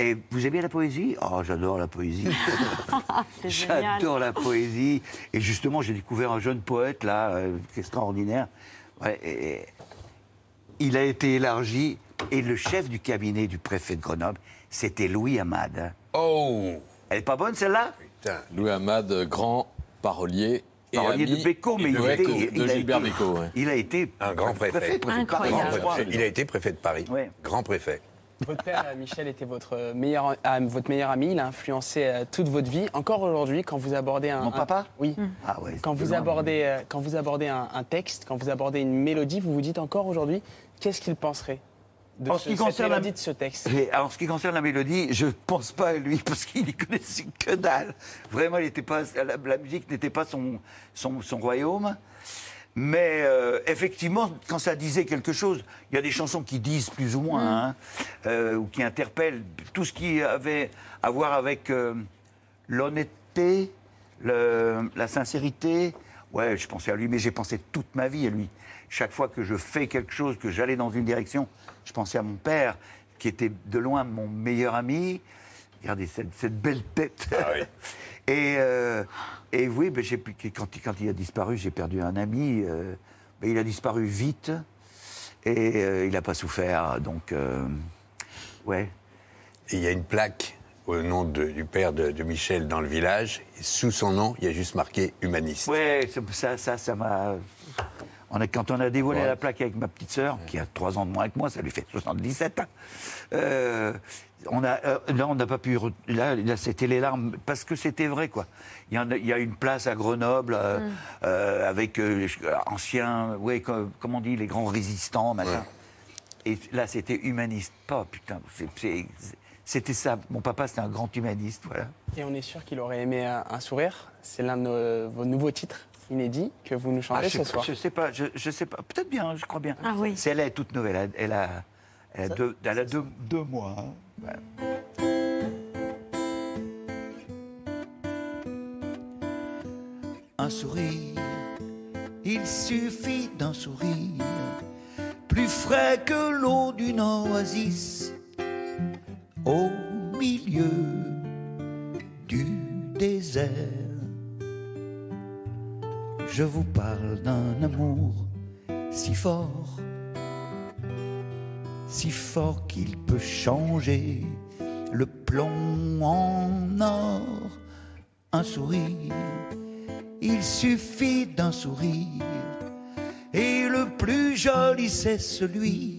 Et vous aimez la poésie? Oh, j'adore la poésie. J'adore la poésie. Et justement, j'ai découvert un jeune poète, là, euh, extraordinaire. Ouais, et- il a été élargi. Et le chef du cabinet du préfet de Grenoble, c'était Louis Hamad. Oh Elle est pas bonne, celle-là? Louis Hamad, grand parolier. Ami de Bécaud, mais il, était- de il a Gilbert été- ouais. Il a été Un grand préfet. Grand. Il a été préfet de Paris. Grand préfet. Votre père, euh, Michel, était votre meilleur, ah, votre meilleur ami. Il a influencé euh, toute votre vie. Encore aujourd'hui, quand vous abordez un. Mon un- papa Oui. Ah ouais, Quand vous abordez, euh, quand vous abordez un, un texte, quand vous abordez une mélodie, vous vous dites encore aujourd'hui, qu'est-ce qu'il penserait? De En ce, ce qui concerne la- mélodie de ce texte Et en ce qui concerne la mélodie, je pense pas à lui parce qu'il n'y connaissait que dalle. Vraiment, il était pas, la, la musique n'était pas son, son, son royaume. Mais euh, effectivement, quand ça disait quelque chose, il y a des chansons qui disent plus ou moins, hein, euh, ou qui interpellent tout ce qui avait à voir avec euh, l'honnêteté, la sincérité. Ouais, je pensais à lui, mais j'ai pensé toute ma vie à lui. Chaque fois que je fais quelque chose, que j'allais dans une direction, je pensais à mon père, qui était de loin mon meilleur ami. Regardez cette, cette belle tête. et, euh, et oui, ben, quand, il- quand il a disparu, j'ai perdu un ami. euh, ben, il a disparu vite et euh, il n'a pas souffert. Donc, ouais. Il y a une plaque au nom de- du père de, de Michel dans le village. Et sous son nom, il y a juste marqué humaniste. Ouais, ça, ça, ça, ça m'a. On a, quand on a dévoilé Ouais. la plaque avec ma petite sœur, qui a 3 ans de moins que moi, ça lui fait 77 ans. euh, on a, euh, là, on n'a pas pu. Là, là c'était les larmes, parce que c'était vrai, quoi. Il y, en a, il y a une place à Grenoble, euh, Mm. euh, avec euh, les- anciens, ouais, comment on dit, les grands résistants, machin. Et là, c'était humaniste. Pas, putain, c'est- c'est- c'était ça. Mon papa, c'était un grand humaniste, voilà. Et on est sûr qu'il aurait aimé un, un sourire. C'est l'un de nos- vos nouveaux titres? Inédits que vous nous chantez Ah, je, ce soir. je sais pas, je, je sais pas. Peut-être bien, je crois bien. Ah oui. C'est elle est toute nouvelle. Elle, elle a, elle a, deux, elle a deux, deux mois. hein. Voilà. Un sourire, il suffit d'un sourire, plus frais que l'eau d'une oasis, au milieu du désert. Je vous parle d'un amour si fort, si fort qu'il peut changer le plomb en or. Un sourire, il suffit d'un sourire, et le plus joli c'est celui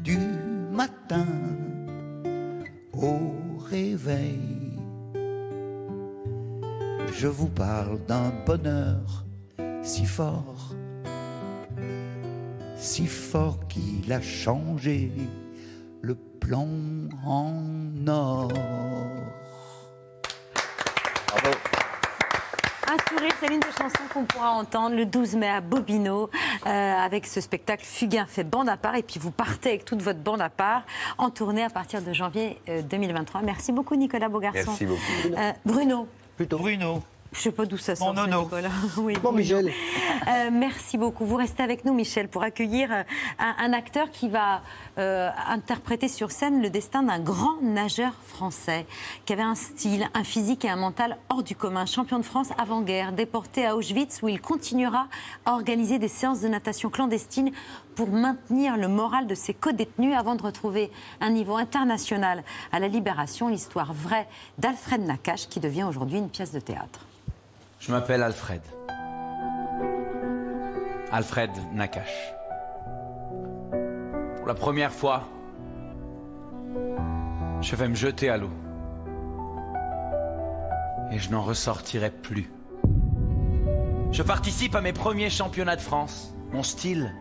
du matin au réveil. Je vous parle d'un bonheur si fort, si fort qu'il a changé le plomb en or. Un sourire, c'est l'une des chansons qu'on pourra entendre le 12 mai à Bobino euh, avec ce spectacle Fugain fait bande à part. Et puis vous partez avec toute votre bande à part en tournée à partir de janvier euh, 2023. Merci beaucoup Nicolas Beaugarçon. Merci beaucoup. Euh, Bruno. Bruno. Je sais pas d'où ça sort, ça, nono. Nicolas. Oui, Bon, Michel. Euh, merci beaucoup. Vous restez avec nous, Michel, pour accueillir euh, un, un acteur qui va euh, interpréter sur scène le destin d'un grand nageur français qui avait un style, un physique et un mental hors du commun. Champion de France avant-guerre, déporté à Auschwitz où il continuera à organiser des séances de natation clandestines pour maintenir le moral de ses co-détenus avant de retrouver un niveau international à la libération. L'histoire vraie d'Alfred Nakache qui devient aujourd'hui une pièce de théâtre. Je m'appelle Alfred. Alfred Nakache. Pour la première fois, je vais me jeter à l'eau. Et je n'en ressortirai plus. Je participe à mes premiers championnats de France. Mon style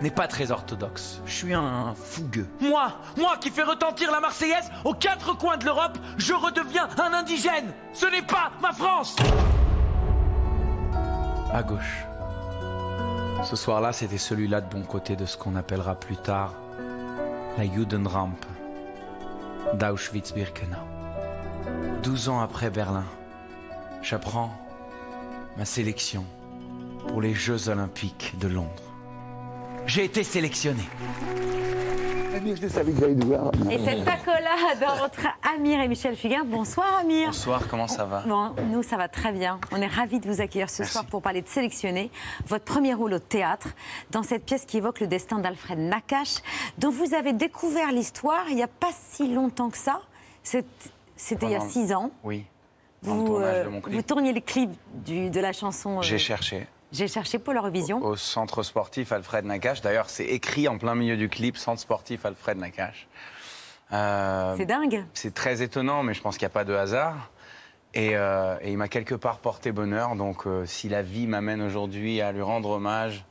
n'est pas très orthodoxe. Je suis un fougueux. Moi, moi qui fais retentir la Marseillaise aux quatre coins de l'Europe, je redeviens un indigène. Ce n'est pas ma France. À gauche. Ce soir-là, c'était celui-là de bon côté de ce qu'on appellera plus tard la Judenrampe d'Auschwitz-Birkenau. Douze ans après Berlin, j'apprends ma sélection pour les Jeux Olympiques de Londres. J'ai été sélectionné. Je savais que j'allais nous voir. Et cette accolade entre Amir et Michel Fugain. Bonsoir Amir. Bonsoir, comment ça va? Bon, nous, ça va très bien. On est ravis de vous accueillir ce soir pour parler de Sélectionné, votre premier rôle au théâtre, dans cette pièce qui évoque le destin d'Alfred Nakache, dont vous avez découvert l'histoire il n'y a pas si longtemps que ça. C'était il y a six ans. Oui. Vous, tournage euh, de mon clip. vous tourniez le clip du- de la chanson euh, J'ai cherché. J'ai cherché pour l'Eurovision. Au centre sportif Alfred Nakache. D'ailleurs, c'est écrit en plein milieu du clip, centre sportif Alfred Nakache. Euh, C'est dingue. C'est très étonnant, mais je pense qu'il n'y a pas de hasard. Et, euh, et il m'a quelque part porté bonheur. Donc, euh, si la vie m'amène aujourd'hui à lui rendre hommage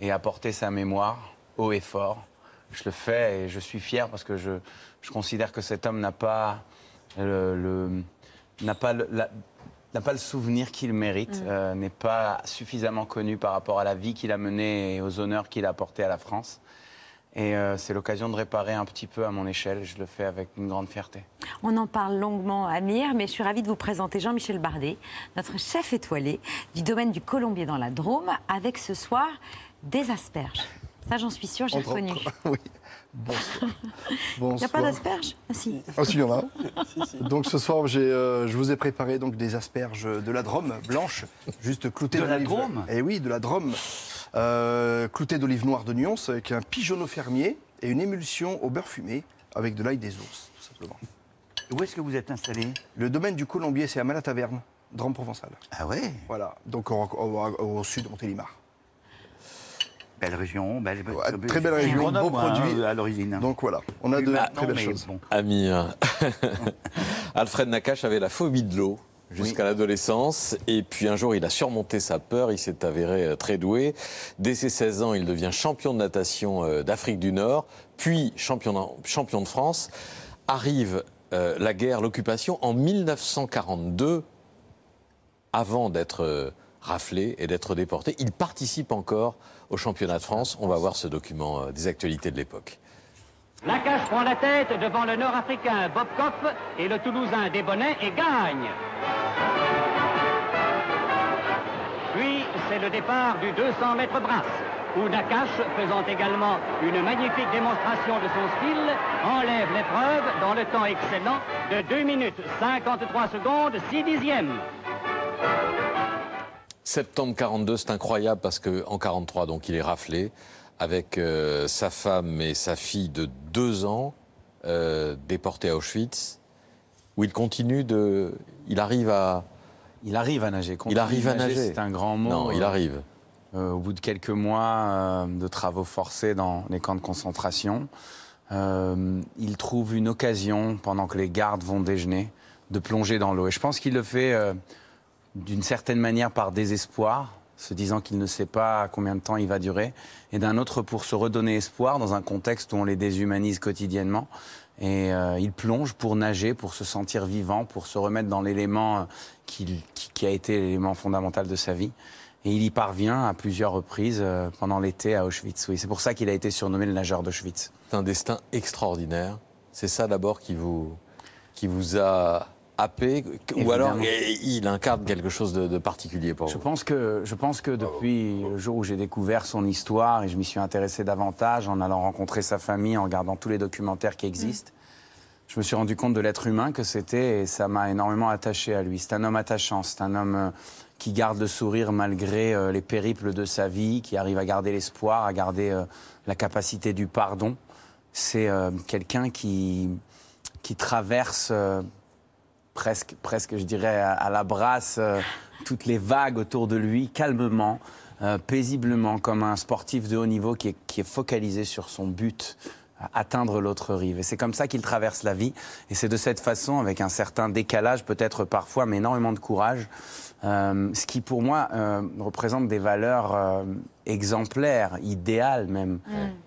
et à porter sa mémoire haut et fort, je le fais et je suis fier parce que je, je considère que cet homme n'a pas le, le- n'a pas le, la- n'a pas le souvenir qu'il mérite, Mm. euh, n'est pas suffisamment connu par rapport à la vie qu'il a menée et aux honneurs qu'il a apportés à la France. Et euh, c'est l'occasion de réparer un petit peu à mon échelle. Je le fais avec une grande fierté. On en parle longuement Amir, mais je suis ravie de vous présenter Jean-Michel Bardet, notre chef étoilé du domaine du Colombier dans la Drôme, avec ce soir des asperges. Ça, j'en suis sûre, j'ai reconnu. oui. Bonsoir. Il n'y a pas d'asperges? Ah si. Ah, si, il y en a. Donc ce soir, j'ai, euh, je vous ai préparé donc des asperges de la Drôme blanches, juste cloutées De la Drôme? Eh oui, de la Drôme. Euh, cloutées d'olive noire de nuance avec un pigeonneau fermier et une émulsion au beurre fumé avec de l'ail des ours, tout simplement. Où est-ce que vous êtes installé? Le domaine du Colombier, c'est à Malataverne, Drôme provençale. Ah ouais? Voilà, donc au, au- au sud de Montélimar. Belle région, belle, Très belle région, beau Grenoble, hein, produit. à l'origine. Donc voilà, on a de maintenant, très belles mais choses. bon. Amir. Alfred Nakache avait la phobie de l'eau jusqu'à l'adolescence. Et puis un jour, il a surmonté sa peur. Il s'est avéré euh, très doué. Dès ses 16 ans, il devient champion de natation euh, d'Afrique du Nord, puis champion, de France. Arrive euh, la guerre, l'occupation en 1942, avant d'être euh, raflé et d'être déporté. Il participe encore au championnat de France. On va voir ce document euh, des actualités de l'époque. Nakache prend la tête devant le Nord-Africain Bob Kopf et le Toulousain Desbonnets et gagne. Puis c'est le départ du 200 mètres brasse, où Nakache, faisant également une magnifique démonstration de son style, enlève l'épreuve dans le temps excellent de 2 minutes 53 secondes 6 dixièmes. Septembre 42, c'est incroyable parce qu'en 43, donc il est raflé avec euh, sa femme et sa fille de deux ans euh, déportés à Auschwitz, où il continue de, il arrive à, Il arrive à nager. il arrive à nager. C'est un grand mot. Non, il Euh, arrive. euh, au bout de quelques mois de travaux forcés dans les camps de concentration, il trouve une occasion, pendant que les gardes vont déjeuner, de plonger dans l'eau. Et je pense qu'il le fait d'une certaine manière par désespoir, se disant qu'il ne sait pas combien de temps il va durer, et d'un autre pour se redonner espoir dans un contexte où on les déshumanise quotidiennement. Et euh, il plonge pour nager, pour se sentir vivant, pour se remettre dans l'élément euh, qui a été l'élément fondamental de sa vie. Et il y parvient à plusieurs reprises euh, pendant l'été à Auschwitz. Oui, c'est pour ça qu'il a été surnommé le nageur d'Auschwitz. C'est un destin extraordinaire. C'est ça d'abord qui vous, qui vous a happé, ou Évidemment. alors eh, il incarne quelque chose de, de particulier pour Je vous pense que, je pense que depuis le jour où j'ai découvert son histoire et je m'y suis intéressé davantage en allant rencontrer sa famille, en regardant tous les documentaires qui existent, je me suis rendu compte de l'être humain que c'était et ça m'a énormément attaché à lui. C'est un homme attachant, c'est un homme euh, qui garde le sourire malgré euh, les périples de sa vie, qui arrive à garder l'espoir, à garder euh, la capacité du pardon. C'est quelqu'un qui, qui traverse presque, presque, je dirais, à, à la brasse euh, toutes les vagues autour de lui, calmement, euh, paisiblement, comme un sportif de haut niveau qui est, qui est focalisé sur son but, à atteindre l'autre rive. Et c'est comme ça qu'il traverse la vie. Et c'est de cette façon, avec un certain décalage, peut-être parfois, mais énormément de courage, euh, ce qui pour moi euh, représente des valeurs exemplaires, idéales même.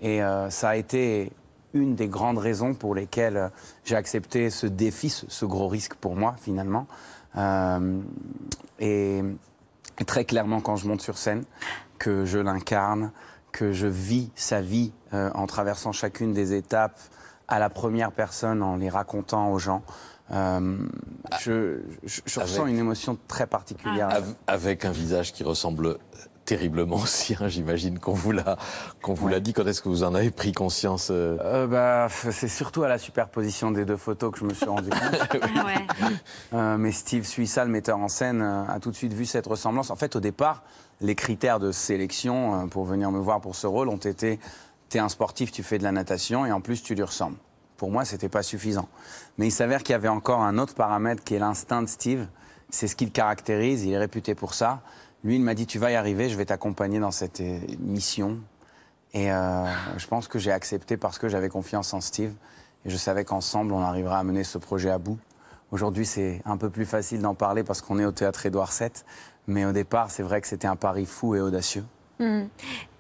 Et ça a été une des grandes raisons pour lesquelles j'ai accepté ce défi, ce, ce gros risque pour moi finalement. Euh, et, et très clairement, quand je monte sur scène, que je l'incarne, que je vis sa vie euh, en traversant chacune des étapes à la première personne, en les racontant aux gens, euh, je, je- je ressens une émotion très particulière. Av- Avec un visage qui ressemble terriblement au sien, j'imagine qu'on vous l'a qu'on vous l'a dit. Quand est-ce que vous en avez pris conscience euh? Euh, bah, c'est surtout à la superposition des deux photos que je me suis rendu compte. Euh, mais Steve Suissa, le metteur en scène, a tout de suite vu cette ressemblance. En fait, au départ, les critères de sélection pour venir me voir pour ce rôle ont été t'es un sportif, tu fais de la natation et en plus tu lui ressembles. Pour moi, c'était pas suffisant. Mais il s'avère qu'il y avait encore un autre paramètre qui est l'instinct de Steve. C'est ce qu'il caractérise, il est réputé pour ça. Lui, il m'a dit tu vas y arriver, je vais t'accompagner dans cette euh, mission. Et euh, je pense que j'ai accepté parce que j'avais confiance en Steve. Et je savais qu'ensemble, on arriverait à mener ce projet à bout. Aujourd'hui, c'est un peu plus facile d'en parler parce qu'on est au théâtre Édouard VII. Mais au départ, c'est vrai que c'était un pari fou et audacieux. Mhm.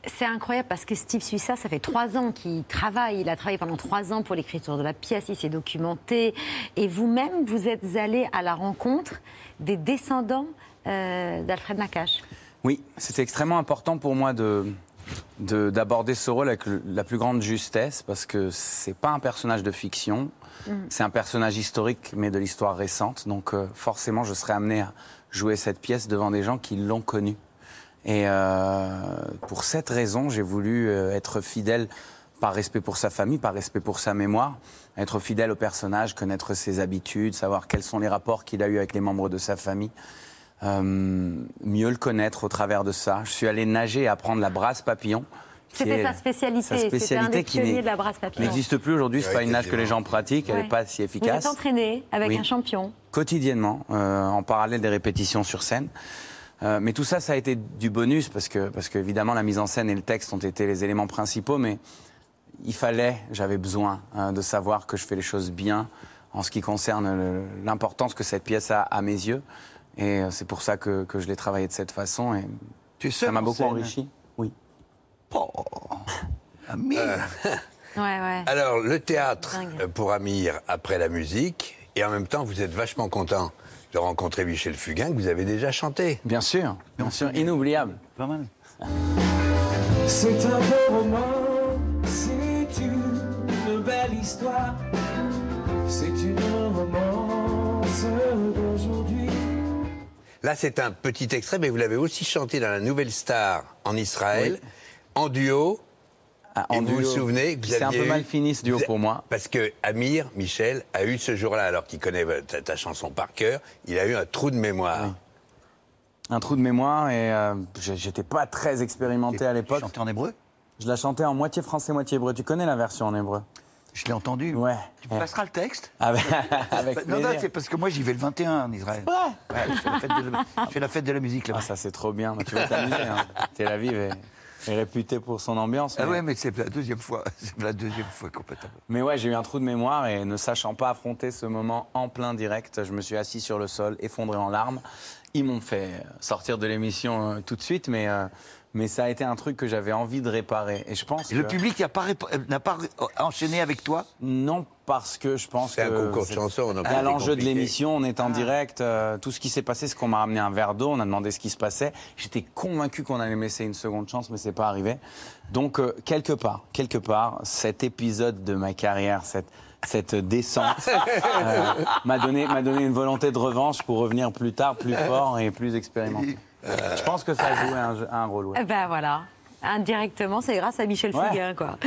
C'est incroyable parce que Steve Suissa, ça fait trois ans qu'il travaille. Il a travaillé pendant trois ans pour l'écriture de la pièce, il s'est documenté. Et vous-même, vous êtes allé à la rencontre des descendants d'Alfred Nakache. Oui, c'était extrêmement important pour moi de de- d'aborder ce rôle avec la plus grande justesse parce que c'est pas un personnage de fiction, Mm. c'est un personnage historique mais de l'histoire récente. Donc euh, forcément, je serais amené à jouer cette pièce devant des gens qui l'ont connu. Et euh, pour cette raison, j'ai voulu euh, être fidèle par respect pour sa famille, par respect pour sa mémoire, être fidèle au personnage, connaître ses habitudes, savoir quels sont les rapports qu'il a eus avec les membres de sa famille. Euh, mieux le connaître au travers de ça. Je suis allé nager et apprendre la brasse papillon. C'était sa spécialité. sa spécialité des qui pionniers n'est- de la brasse papillon. n'existe plus aujourd'hui. C'est pas une nage que les gens pratiquent. Elle n'est pas si Vous efficace. êtes entraîné avec Oui. un champion. Quotidiennement, euh, en parallèle des répétitions sur scène. Euh, mais tout ça, ça a été du bonus parce que, parce que évidemment, la mise en scène et le texte ont été les éléments principaux, mais il fallait, j'avais besoin de savoir que je fais les choses bien en ce qui concerne l'importance que cette pièce a à mes yeux. Et euh, c'est pour ça que, que je l'ai travaillé de cette façon. Et Tu es ça m'a beaucoup scène enrichi. Oui. Amir. Ouais, ouais. Alors, le théâtre euh, pour Amir après la musique, et en même temps, vous êtes vachement content de rencontrer Michel Fugain, que vous avez déjà chanté. Bien sûr, bien sûr, inoubliable. Pas mal. C'est un beau roman, c'est une belle histoire, Là, c'est un petit extrait, mais vous l'avez aussi chanté dans La Nouvelle Star en Israël, en duo. Ah, en et vous vous duo. souvenez que vous C'est un peu eu- mal fini, ce duo, vous pour moi. Parce que Amir, Michel, a eu ce jour-là, alors qu'il connaît ta, ta chanson par cœur, il a eu un trou de mémoire. un trou de mémoire et euh, j'étais pas très expérimenté à l'époque. Chanter en hébreu? Je la chantais en moitié français, moitié hébreu. Tu connais la version en hébreu? Je l'ai entendu. Ouais. Tu me passeras le texte Avec, avec Non, non, plaisir. c'est parce que moi j'y vais le 21 en Israël. Ouais, je, fais la fête de la, je fais la fête de la musique là-bas. Ah, ça c'est trop bien. Tu vas t'amuser. Hein. Tel Aviv est, est réputé pour son ambiance. Ah mais- ouais, mais c'est la deuxième fois. C'est la deuxième fois complètement. Mais ouais, j'ai eu un trou de mémoire et ne sachant pas affronter ce moment en plein direct, je me suis assis sur le sol, effondré en larmes. Ils m'ont fait sortir de l'émission euh, tout de suite, mais, euh, mais ça a été un truc que j'avais envie de réparer. Et je pense Et le public n'a pas, pas enchaîné avec toi? Non, parce que je pense C'est que... un concours de c'est- chansons, on a c'est l'enjeu de l'émission, on est en direct. euh, tout ce qui s'est passé, c'est qu'on m'a ramené un verre d'eau, on a demandé ce qui se passait. J'étais convaincu qu'on allait me laisser une seconde chance, mais c'est pas arrivé. Donc, euh, quelque part, quelque part, cet épisode de ma carrière, cette, cette descente euh, m'a donné, m'a donné une volonté de revanche pour revenir plus tard, plus fort et plus expérimenté. Je pense que ça a joué un, un rôle. ouais. Eh Ben voilà. Indirectement, c'est grâce à Michel Ouais. Fugain, quoi.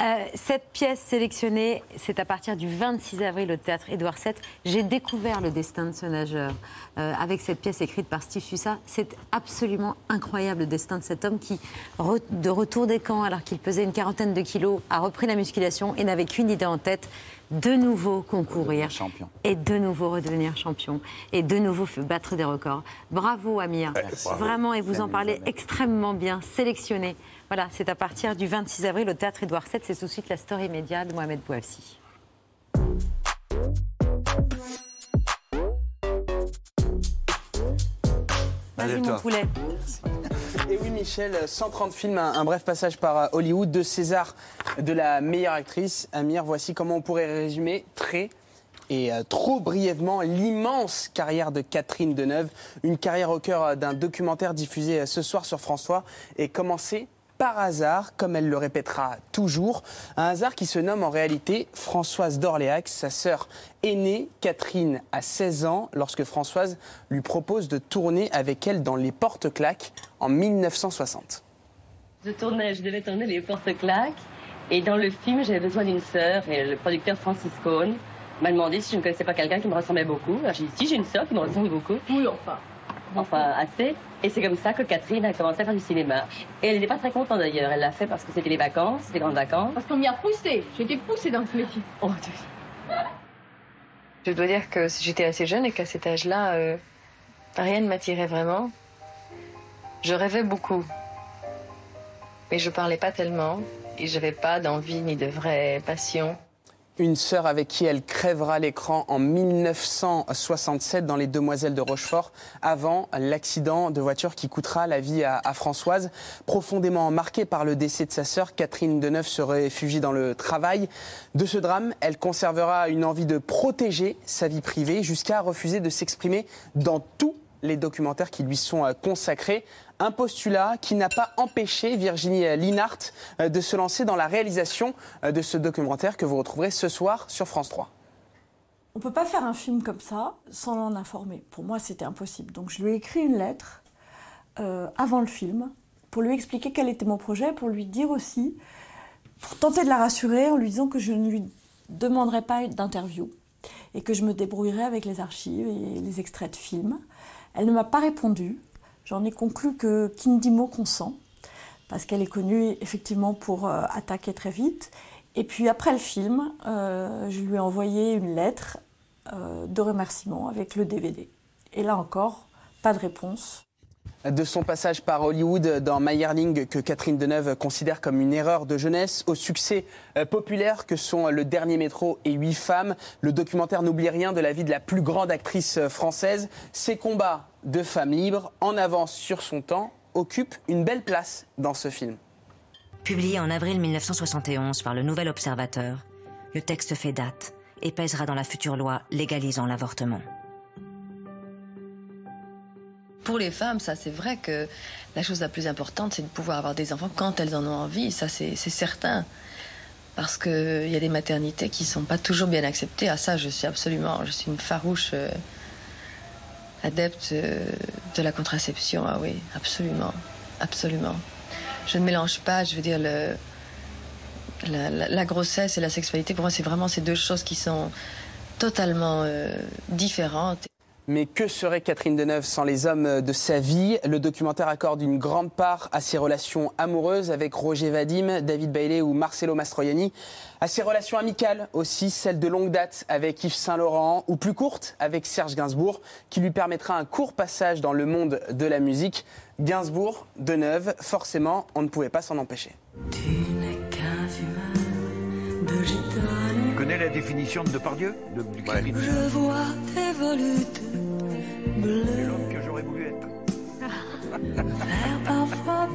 Euh, cette pièce sélectionnée, c'est à partir du 26 avril au théâtre Édouard VII. J'ai découvert le destin de ce nageur euh, avec cette pièce écrite par Steve Sussa. C'est absolument incroyable le destin de cet homme qui, re- de retour des camps, alors qu'il pesait une quarantaine de kilos, a repris la musculation et n'avait qu'une idée en tête de nouveau concourir champion. et de nouveau redevenir champion et de nouveau battre des records. Bravo Amir, bravo. vraiment et vous en parlez jamais. extrêmement bien, sélectionné. Voilà, c'est à partir du 26 avril au théâtre Édouard VII, c'est tout de suite la story média de Mohamed Bouafsi. Vas-y mon poulet. Et oui, Michel, 130 films, un, un bref passage par euh, Hollywood, de César de la meilleure actrice. Amir, voici comment on pourrait résumer très et euh, trop brièvement l'immense carrière de Catherine Deneuve. Une carrière au cœur euh, d'un documentaire diffusé ce soir sur François et commencé par hasard, comme elle le répétera toujours, un hasard qui se nomme en réalité Françoise d'Orléac, sa sœur aînée, Catherine, a 16 ans, lorsque Françoise lui propose de tourner avec elle dans Les Portes Claques en 1960. Je tournais, je devais tourner les portes claques. Et dans le film, j'avais besoin d'une sœur. Et le producteur Francis Cohn m'a demandé si je ne connaissais pas quelqu'un qui me ressemblait beaucoup. Alors j'ai dit, si, j'ai une sœur qui me ressemble beaucoup. Oui, enfin. Enfin, assez. Et c'est comme ça que Catherine a commencé à faire du cinéma. Et elle n'était pas très contente d'ailleurs. Elle l'a fait parce que c'était les vacances, c'était les grandes vacances. Parce qu'on m'y a poussé. J'ai été poussée dans ce métier. Oh, Je dois dire que j'étais assez jeune et qu'à cet âge-là, euh, rien ne m'attirait vraiment. Je rêvais beaucoup. Mais je parlais pas tellement. Et j'avais pas d'envie ni de vraie passion. Une sœur avec qui elle crèvera l'écran en 1967 dans Les Demoiselles de Rochefort, avant l'accident de voiture qui coûtera la vie à, Françoise. Profondément marquée par le décès de sa sœur, Catherine Deneuve se réfugie dans le travail. De ce drame, elle conservera une envie de protéger sa vie privée jusqu'à refuser de s'exprimer dans tous les documentaires qui lui sont euh, consacrés. Un postulat qui n'a pas empêché Virginie euh, Linhart euh, de se lancer dans la réalisation euh, de ce documentaire que vous retrouverez ce soir sur France 3. On peut pas faire un film comme ça sans l'en informer. Pour moi, c'était impossible. Donc, je lui ai écrit une lettre avant le film pour lui expliquer quel était mon projet, pour lui dire aussi, pour tenter de la rassurer en lui disant que je ne lui demanderais pas d'interview et que je me débrouillerais avec les archives et les extraits de films. Elle ne m'a pas répondu. J'en ai conclu que mot consent, parce qu'elle est connue effectivement pour euh, attaquer très vite. Et puis après le film, euh, je lui ai envoyé une lettre euh, de remerciement avec le DVD. Et là encore, pas de réponse. De son passage par Hollywood dans My Yearling, que Catherine Deneuve considère comme une erreur de jeunesse, au succès euh, populaire que sont Le Dernier Métro et Huit femmes, le documentaire n'oublie rien de la vie de la plus grande actrice euh, française. Ses combats de femme libre, en avance sur son temps, occupent une belle place dans ce film. Publié en avril 1971 par le Nouvel Observateur, le texte fait date et pèsera dans la future loi légalisant l'avortement. Pour les femmes, ça c'est vrai que la chose la plus importante, c'est de pouvoir avoir des enfants quand elles en ont envie. Ça c'est certain. Parce qu'il y a des maternités qui sont pas toujours bien acceptées. À ça, je suis absolument, je suis une farouche euh, adepte euh, de la contraception. Ah oui, absolument, absolument. Je ne mélange pas, je veux dire, le, la grossesse et la sexualité. Pour moi, c'est vraiment ces deux choses qui sont totalement euh, différentes. Mais que serait Catherine Deneuve sans les hommes de sa vie? Le documentaire accorde une grande part à ses relations amoureuses avec Roger Vadim, David Bailey ou Marcelo Mastroianni, à ses relations amicales aussi, celles de longue date avec Yves Saint-Laurent ou plus courtes avec Serge Gainsbourg, qui lui permettra un court passage dans le monde de la musique. Gainsbourg, Deneuve, forcément, on ne pouvait pas s'en empêcher. Tu connais la définition de Depardieu de, du Catherine Je vois tes volutes C'est bleues l'homme que j'aurais voulu être.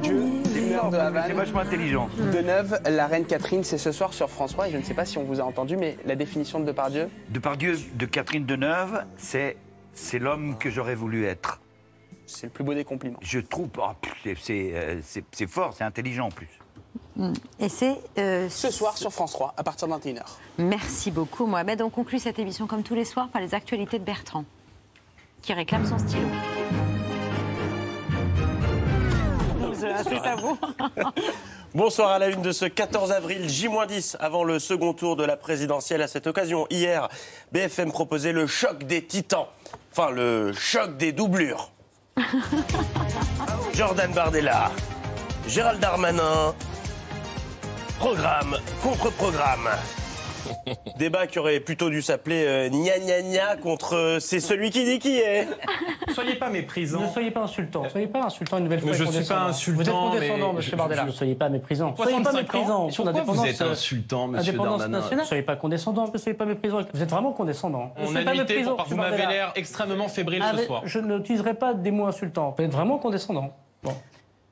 de. C'est vachement intelligent. Deneuve, la reine Catherine, c'est ce soir sur France 3 et je ne sais pas si on vous a entendu, mais la définition de Depardieu? Depardieu de Catherine Deneuve, c'est c'est l'homme que j'aurais voulu être. C'est le plus beau des compliments. Je trouve, oh, c'est- c'est euh, c'est- c'est fort, c'est intelligent en plus. Mm. Et c'est euh, Ce soir sur France 3, à partir de 21h. Merci beaucoup, Mohamed. On conclut cette émission comme tous les soirs par les actualités de Bertrand, qui réclame son stylo. Bonsoir à la une de ce 14 avril, J-10, avant le second tour de la présidentielle. À cette occasion, hier, BFM proposait le choc des titans. Enfin, le choc des doublures. Jordan Bardella, Gérald Darmanin, programme contre programme. Débat qui aurait plutôt dû s'appeler euh, gna gna gna contre euh, c'est celui qui dit qui est. Soyez pas méprisant. Ne soyez pas insultant. Soyez pas insultant une nouvelle fois. Mais je suis condescendant. pas insultant, Vous êtes condescandant, mais monsieur je- Bardella. je- Ne soyez pas méprisant. Soyez pas 65 ans. méprisant. Sur vous êtes euh, insultant, monsieur Darmanin soyez pas condescandant. Ne soyez pas méprisant. Vous êtes vraiment condescendant. On a pas méprisant, vous m'avez l'air extrêmement fébrile ce soir. Je n'utiliserai pas des mots insultants. Vous êtes vraiment condescendant. Bon.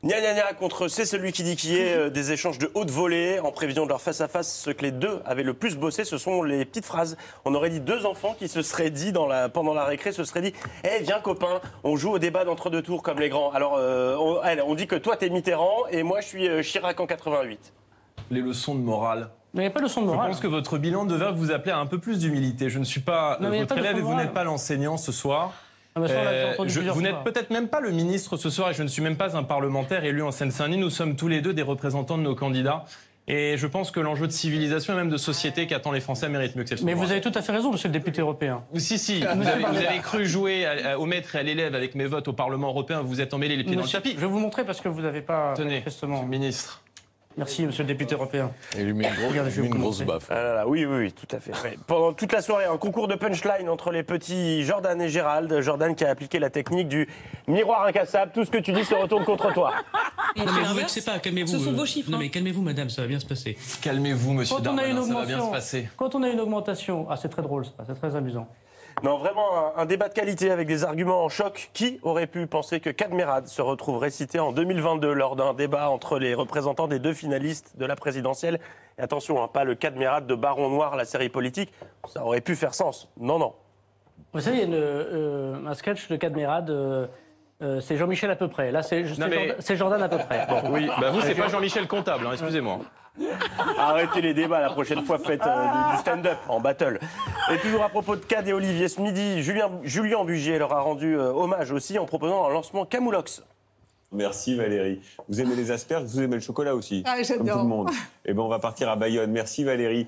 Gna gna gna contre c'est celui qui dit qui est, euh, des échanges de haute volée en prévision de leur face-à-face. Ce que les deux avaient le plus bossé, ce sont les petites phrases. On aurait dit deux enfants qui se seraient dit dans la, pendant la récré, se seraient dit Eh, viens copain, on joue au débat d'entre-deux tours comme les grands. Alors, euh, on, allez, on dit que toi t'es Mitterrand et moi je suis euh, Chirac en 88. Les leçons de morale. Mais il n'y a pas de leçon de Je morale. pense que votre bilan devrait vous appeler à un peu plus d'humilité. Je ne suis pas Non, euh, votre élève et vous n'êtes pas l'enseignant ce soir. Ah, ça, Euh, je- vous n'êtes peut-être même pas le ministre ce soir et je ne suis même pas un parlementaire élu en Seine-Saint-Denis. Nous sommes tous les deux des représentants de nos candidats. Et je pense que l'enjeu de civilisation et même de société qu'attend les Français mérite mieux que celle Mais vous avez tout à fait raison, monsieur le député européen. Si, si, Monsieur vous avez, vous avez cru jouer à- à- au maître et à l'élève avec mes votes au Parlement européen, vous êtes emmêlé les pieds Monsieur- dans le tapis. Je vais vous montrer parce que vous n'avez pas. Tenez, manifestement. ministre. Merci, monsieur le député européen. Et lui met une, Regardez, je une grosse baffe. Ah là là, oui, oui, oui, tout à fait. Ouais. Pendant toute la soirée, un concours de punchline entre les petits Jordan et Gérald. Jordan qui a appliqué la technique du miroir incassable. Tout ce que tu dis se retourne contre toi. Non, mais vous vexez pas, calmez-vous. Ce sont euh, vos chiffres, Non, hein. mais calmez-vous, madame, ça va bien se passer. Calmez-vous, monsieur Quand on a une Darmanin, ça va bien se augmentation, passer. quand on a une augmentation, ah c'est très drôle, c'est très amusant. Non, vraiment un, un débat de qualité avec des arguments en choc. Qui aurait pu penser que Cadmerade se retrouverait cité en 2022 lors d'un débat entre les représentants des deux finalistes de la présidentielle? Et attention, hein, pas le Cadmerade de Baron Noir, la série politique. Ça aurait pu faire sens. Non, non. Vous savez, il y a une, euh, un sketch de Cadmerade, euh, euh, c'est Jean-Michel à peu près. Là, c'est mais- Jordan, à peu près. Bon. Oui, bah vous, c'est pas Jean-Michel Comptable, hein, excusez-moi. Arrêtez les débats, la prochaine fois faites euh, du, du stand-up en battle. Et toujours à propos de Cad et Olivier ce midi, Julien, Julien Bugier leur a rendu euh, hommage aussi en proposant un lancement Camoulox. Merci Valérie. Vous aimez les asperges, vous aimez le chocolat aussi. Ah, j'adore. Comme tout le monde. Eh ben on va partir à Bayonne. Merci Valérie.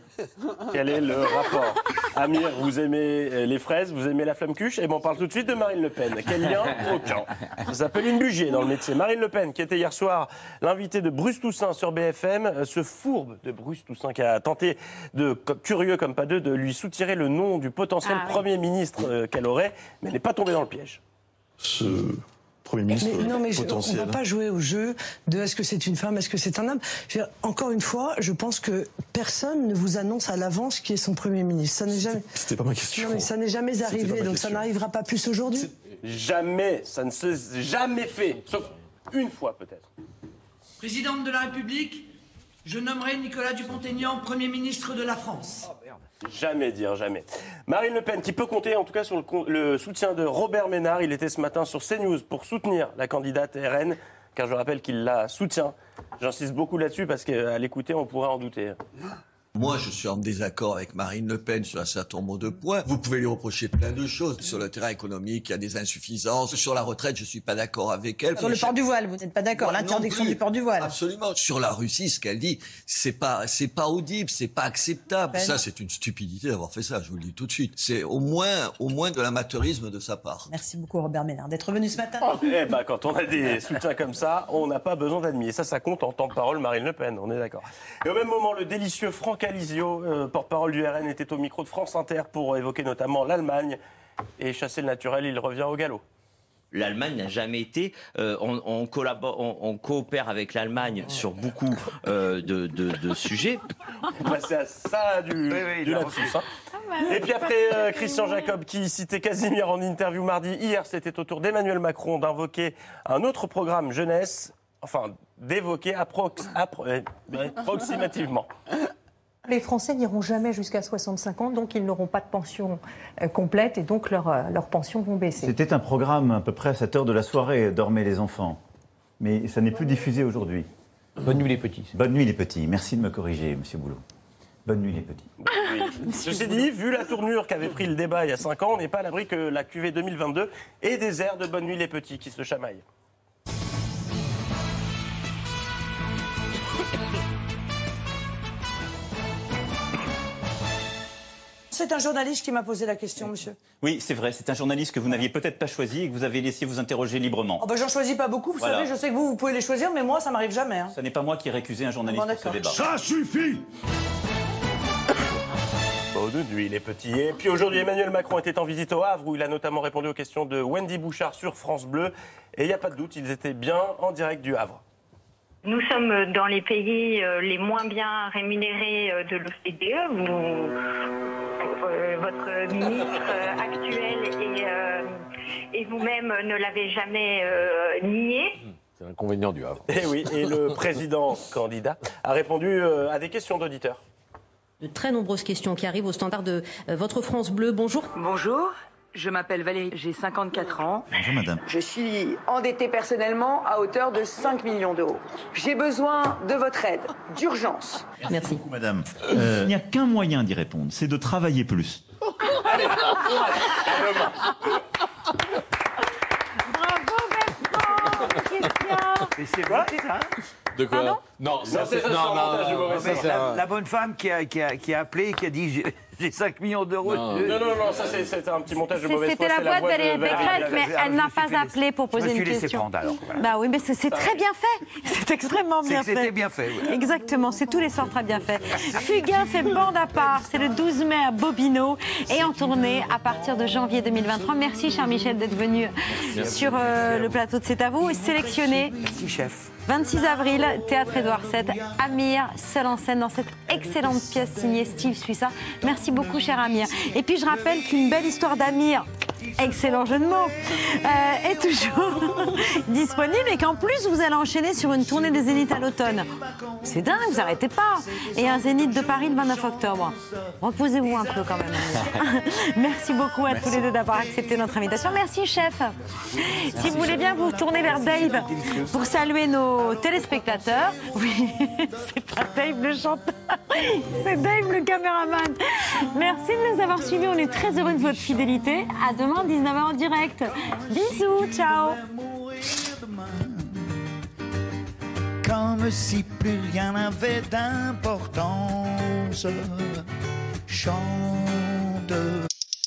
Quel est le rapport? Amir, vous aimez euh, les fraises, vous aimez la flamme cuche? Et ben on parle tout de suite de Marine Le Pen. Quel lien Aucun. Ça s'appelle une bugier dans le métier. Marine Le Pen, qui était hier soir l'invité de Bruce Toussaint sur BFM, euh, ce fourbe de Bruce Toussaint qui a tenté, de, curieux comme pas deux, de lui soutirer le nom du potentiel Ah oui. Premier ministre euh, qu'elle aurait, mais elle n'est pas tombée dans le piège. Ce Premier ministre Mais non, mais je- on ne va pas jouer au jeu de est-ce que c'est une femme, est-ce que c'est un homme. Dire, encore une fois, je pense que personne ne vous annonce à l'avance qui est son Premier ministre. Ça n'est jamais. C'était pas ma question. Non, mais ça n'est jamais arrivé, donc ça n'arrivera pas plus aujourd'hui. Jamais, ça ne s'est jamais fait, sauf une fois peut-être. Présidente de la République, je nommerai Nicolas Dupont-Aignan Premier ministre de la France. Jamais dire jamais. Marine Le Pen, qui peut compter en tout cas sur le, soutien de Robert Ménard, il était ce matin sur CNews pour soutenir la candidate RN, car je rappelle qu'il la soutient. J'insiste beaucoup là-dessus parce qu'à l'écouter, on pourrait en douter. Moi, je suis en désaccord avec Marine Le Pen sur un certain nombre de points. Vous pouvez lui reprocher plein de choses. Sur le terrain économique, il y a des insuffisances. Sur la retraite, je suis pas d'accord avec elle. Sur le port du voile, vous n'êtes pas d'accord L'interdiction du port du voile. Absolument. Sur la Russie, ce qu'elle dit, c'est pas, c'est pas audible, c'est pas acceptable. Ben ça, c'est une stupidité d'avoir fait ça. Je vous le dis tout de suite. C'est au moins, au moins de l'amateurisme de sa part. Merci beaucoup Robert Ménard d'être venu ce matin. Eh ben, quand on a des soutiens comme ça, on n'a pas besoin d'admirer. Ça, ça compte en tant que parole Marine Le Pen, on est d'accord. Et au même moment, le délicieux Franck Alizio, euh, porte-parole du RN, était au micro de France Inter pour évoquer notamment l'Allemagne. Et chasser le naturel, il revient au galop. L'Allemagne n'a jamais été. euh, on, on collabore, on, on coopère avec l'Allemagne sur beaucoup euh, de, de- de sujets. On passait à ça du, du lapsus, hein. Et puis après, euh, Christian Jacob qui citait Casimir en interview mardi. Hier, c'était au tour d'Emmanuel Macron d'invoquer un autre programme jeunesse, enfin, d'évoquer approx- appro- euh, approximativement. Les Français n'iront jamais jusqu'à 65 ans, donc ils n'auront pas de pension euh, complète et donc leurs euh, leurs pensions vont baisser. C'était un programme à peu près à cette heure de la soirée, Dormez les enfants. Mais ça n'est plus diffusé aujourd'hui. Bonne nuit les petits. Bonne nuit les petits. Merci de me corriger, Monsieur Boulot. Bonne nuit les petits. Ceci dit, vu la tournure qu'avait pris le débat il y a 5 ans, on n'est pas à l'abri que la QV 2022 ait des airs de Bonne nuit les petits qui se chamaillent. C'est un journaliste qui m'a posé la question, monsieur. Oui, c'est vrai, c'est un journaliste que vous n'aviez peut-être pas choisi et que vous avez laissé vous interroger librement. Oh, bah, J'en choisis pas beaucoup, vous Voilà. savez, je sais que vous, vous pouvez les choisir, mais moi, ça m'arrive jamais. hein. Ce n'est pas moi qui ai récusé un journaliste Bon, pour ce débat. d'accord. suffit Bonne nuit les petits. Et puis aujourd'hui, Emmanuel Macron était en visite au Havre où il a notamment répondu aux questions de Wendy Bouchard sur France Bleu. Et il n'y a pas de doute, ils étaient bien en direct du Havre. Nous sommes dans les pays euh, les moins bien rémunérés euh, de l'OCDE. Vous- euh, votre ministre actuel et, et vous-même ne l'avez jamais euh, nié. C'est l'inconvénient du Havre. Et Eh oui, et le président candidat a répondu à des questions d'auditeurs. De très nombreuses questions qui arrivent au standard de votre France Bleu. Bonjour. Bonjour, je m'appelle Valérie, j'ai 54 ans. Bonjour madame. Je suis endettée personnellement à hauteur de 5 millions d'euros. J'ai besoin de votre aide, d'urgence. Merci. beaucoup, madame. Euh, il n'y a qu'un moyen d'y répondre, c'est de travailler plus. Bravo Bertrand Christian Mais c'est vrai, ça De quoi Non, ça c'est. Non, non, non, c'est la, bonne femme qui a, qui a- qui a appelé, qui a dit j'ai- j'ai 5 millions d'euros. Non. Non, non, non, ça c'est- un petit montage de mauvaise foi. C'était la voix de Valérie Pécresse, mais elle n'a pas appelé pour je me poser suis une laissé question. prendre, alors, voilà. Bah oui, mais c'est très bien fait. C'est extrêmement bien fait. c'était bien fait, oui. Exactement, c'est tous les soirs très bien fait. Fugain fait bande à part, c'est le 12 mai à Bobino et en tournée à partir de janvier 2023. Merci, cher Michel, d'être venu Merci. sur euh, le plateau de C'est à vous et sélectionné. Merci, chef. 26 avril, Théâtre Édouard VII, Amir, seul en scène dans cette excellente pièce signée Steve Suissa. Merci beaucoup, cher Amir. Et puis je rappelle qu'une belle histoire d'Amir, excellent jeu de mots, euh, est toujours disponible et qu'en plus vous allez enchaîner sur une tournée des Zéniths à l'automne. C'est dingue, vous arrêtez pas. Et un Zénith de Paris le 29 octobre. Reposez-vous un peu quand même. Merci beaucoup à tous les deux d'avoir accepté notre invitation. Merci, chef. Si vous voulez bien vous tourner vers Dave pour saluer nos téléspectateurs. Oui, c'est pas Dave le chanteur, c'est Dave le caméraman. Merci de nous avoir suivis. On est très heureux de votre fidélité. À demain, 19h en direct. Bisous, ciao. Comme si plus rien n'avait d'importance. Chante.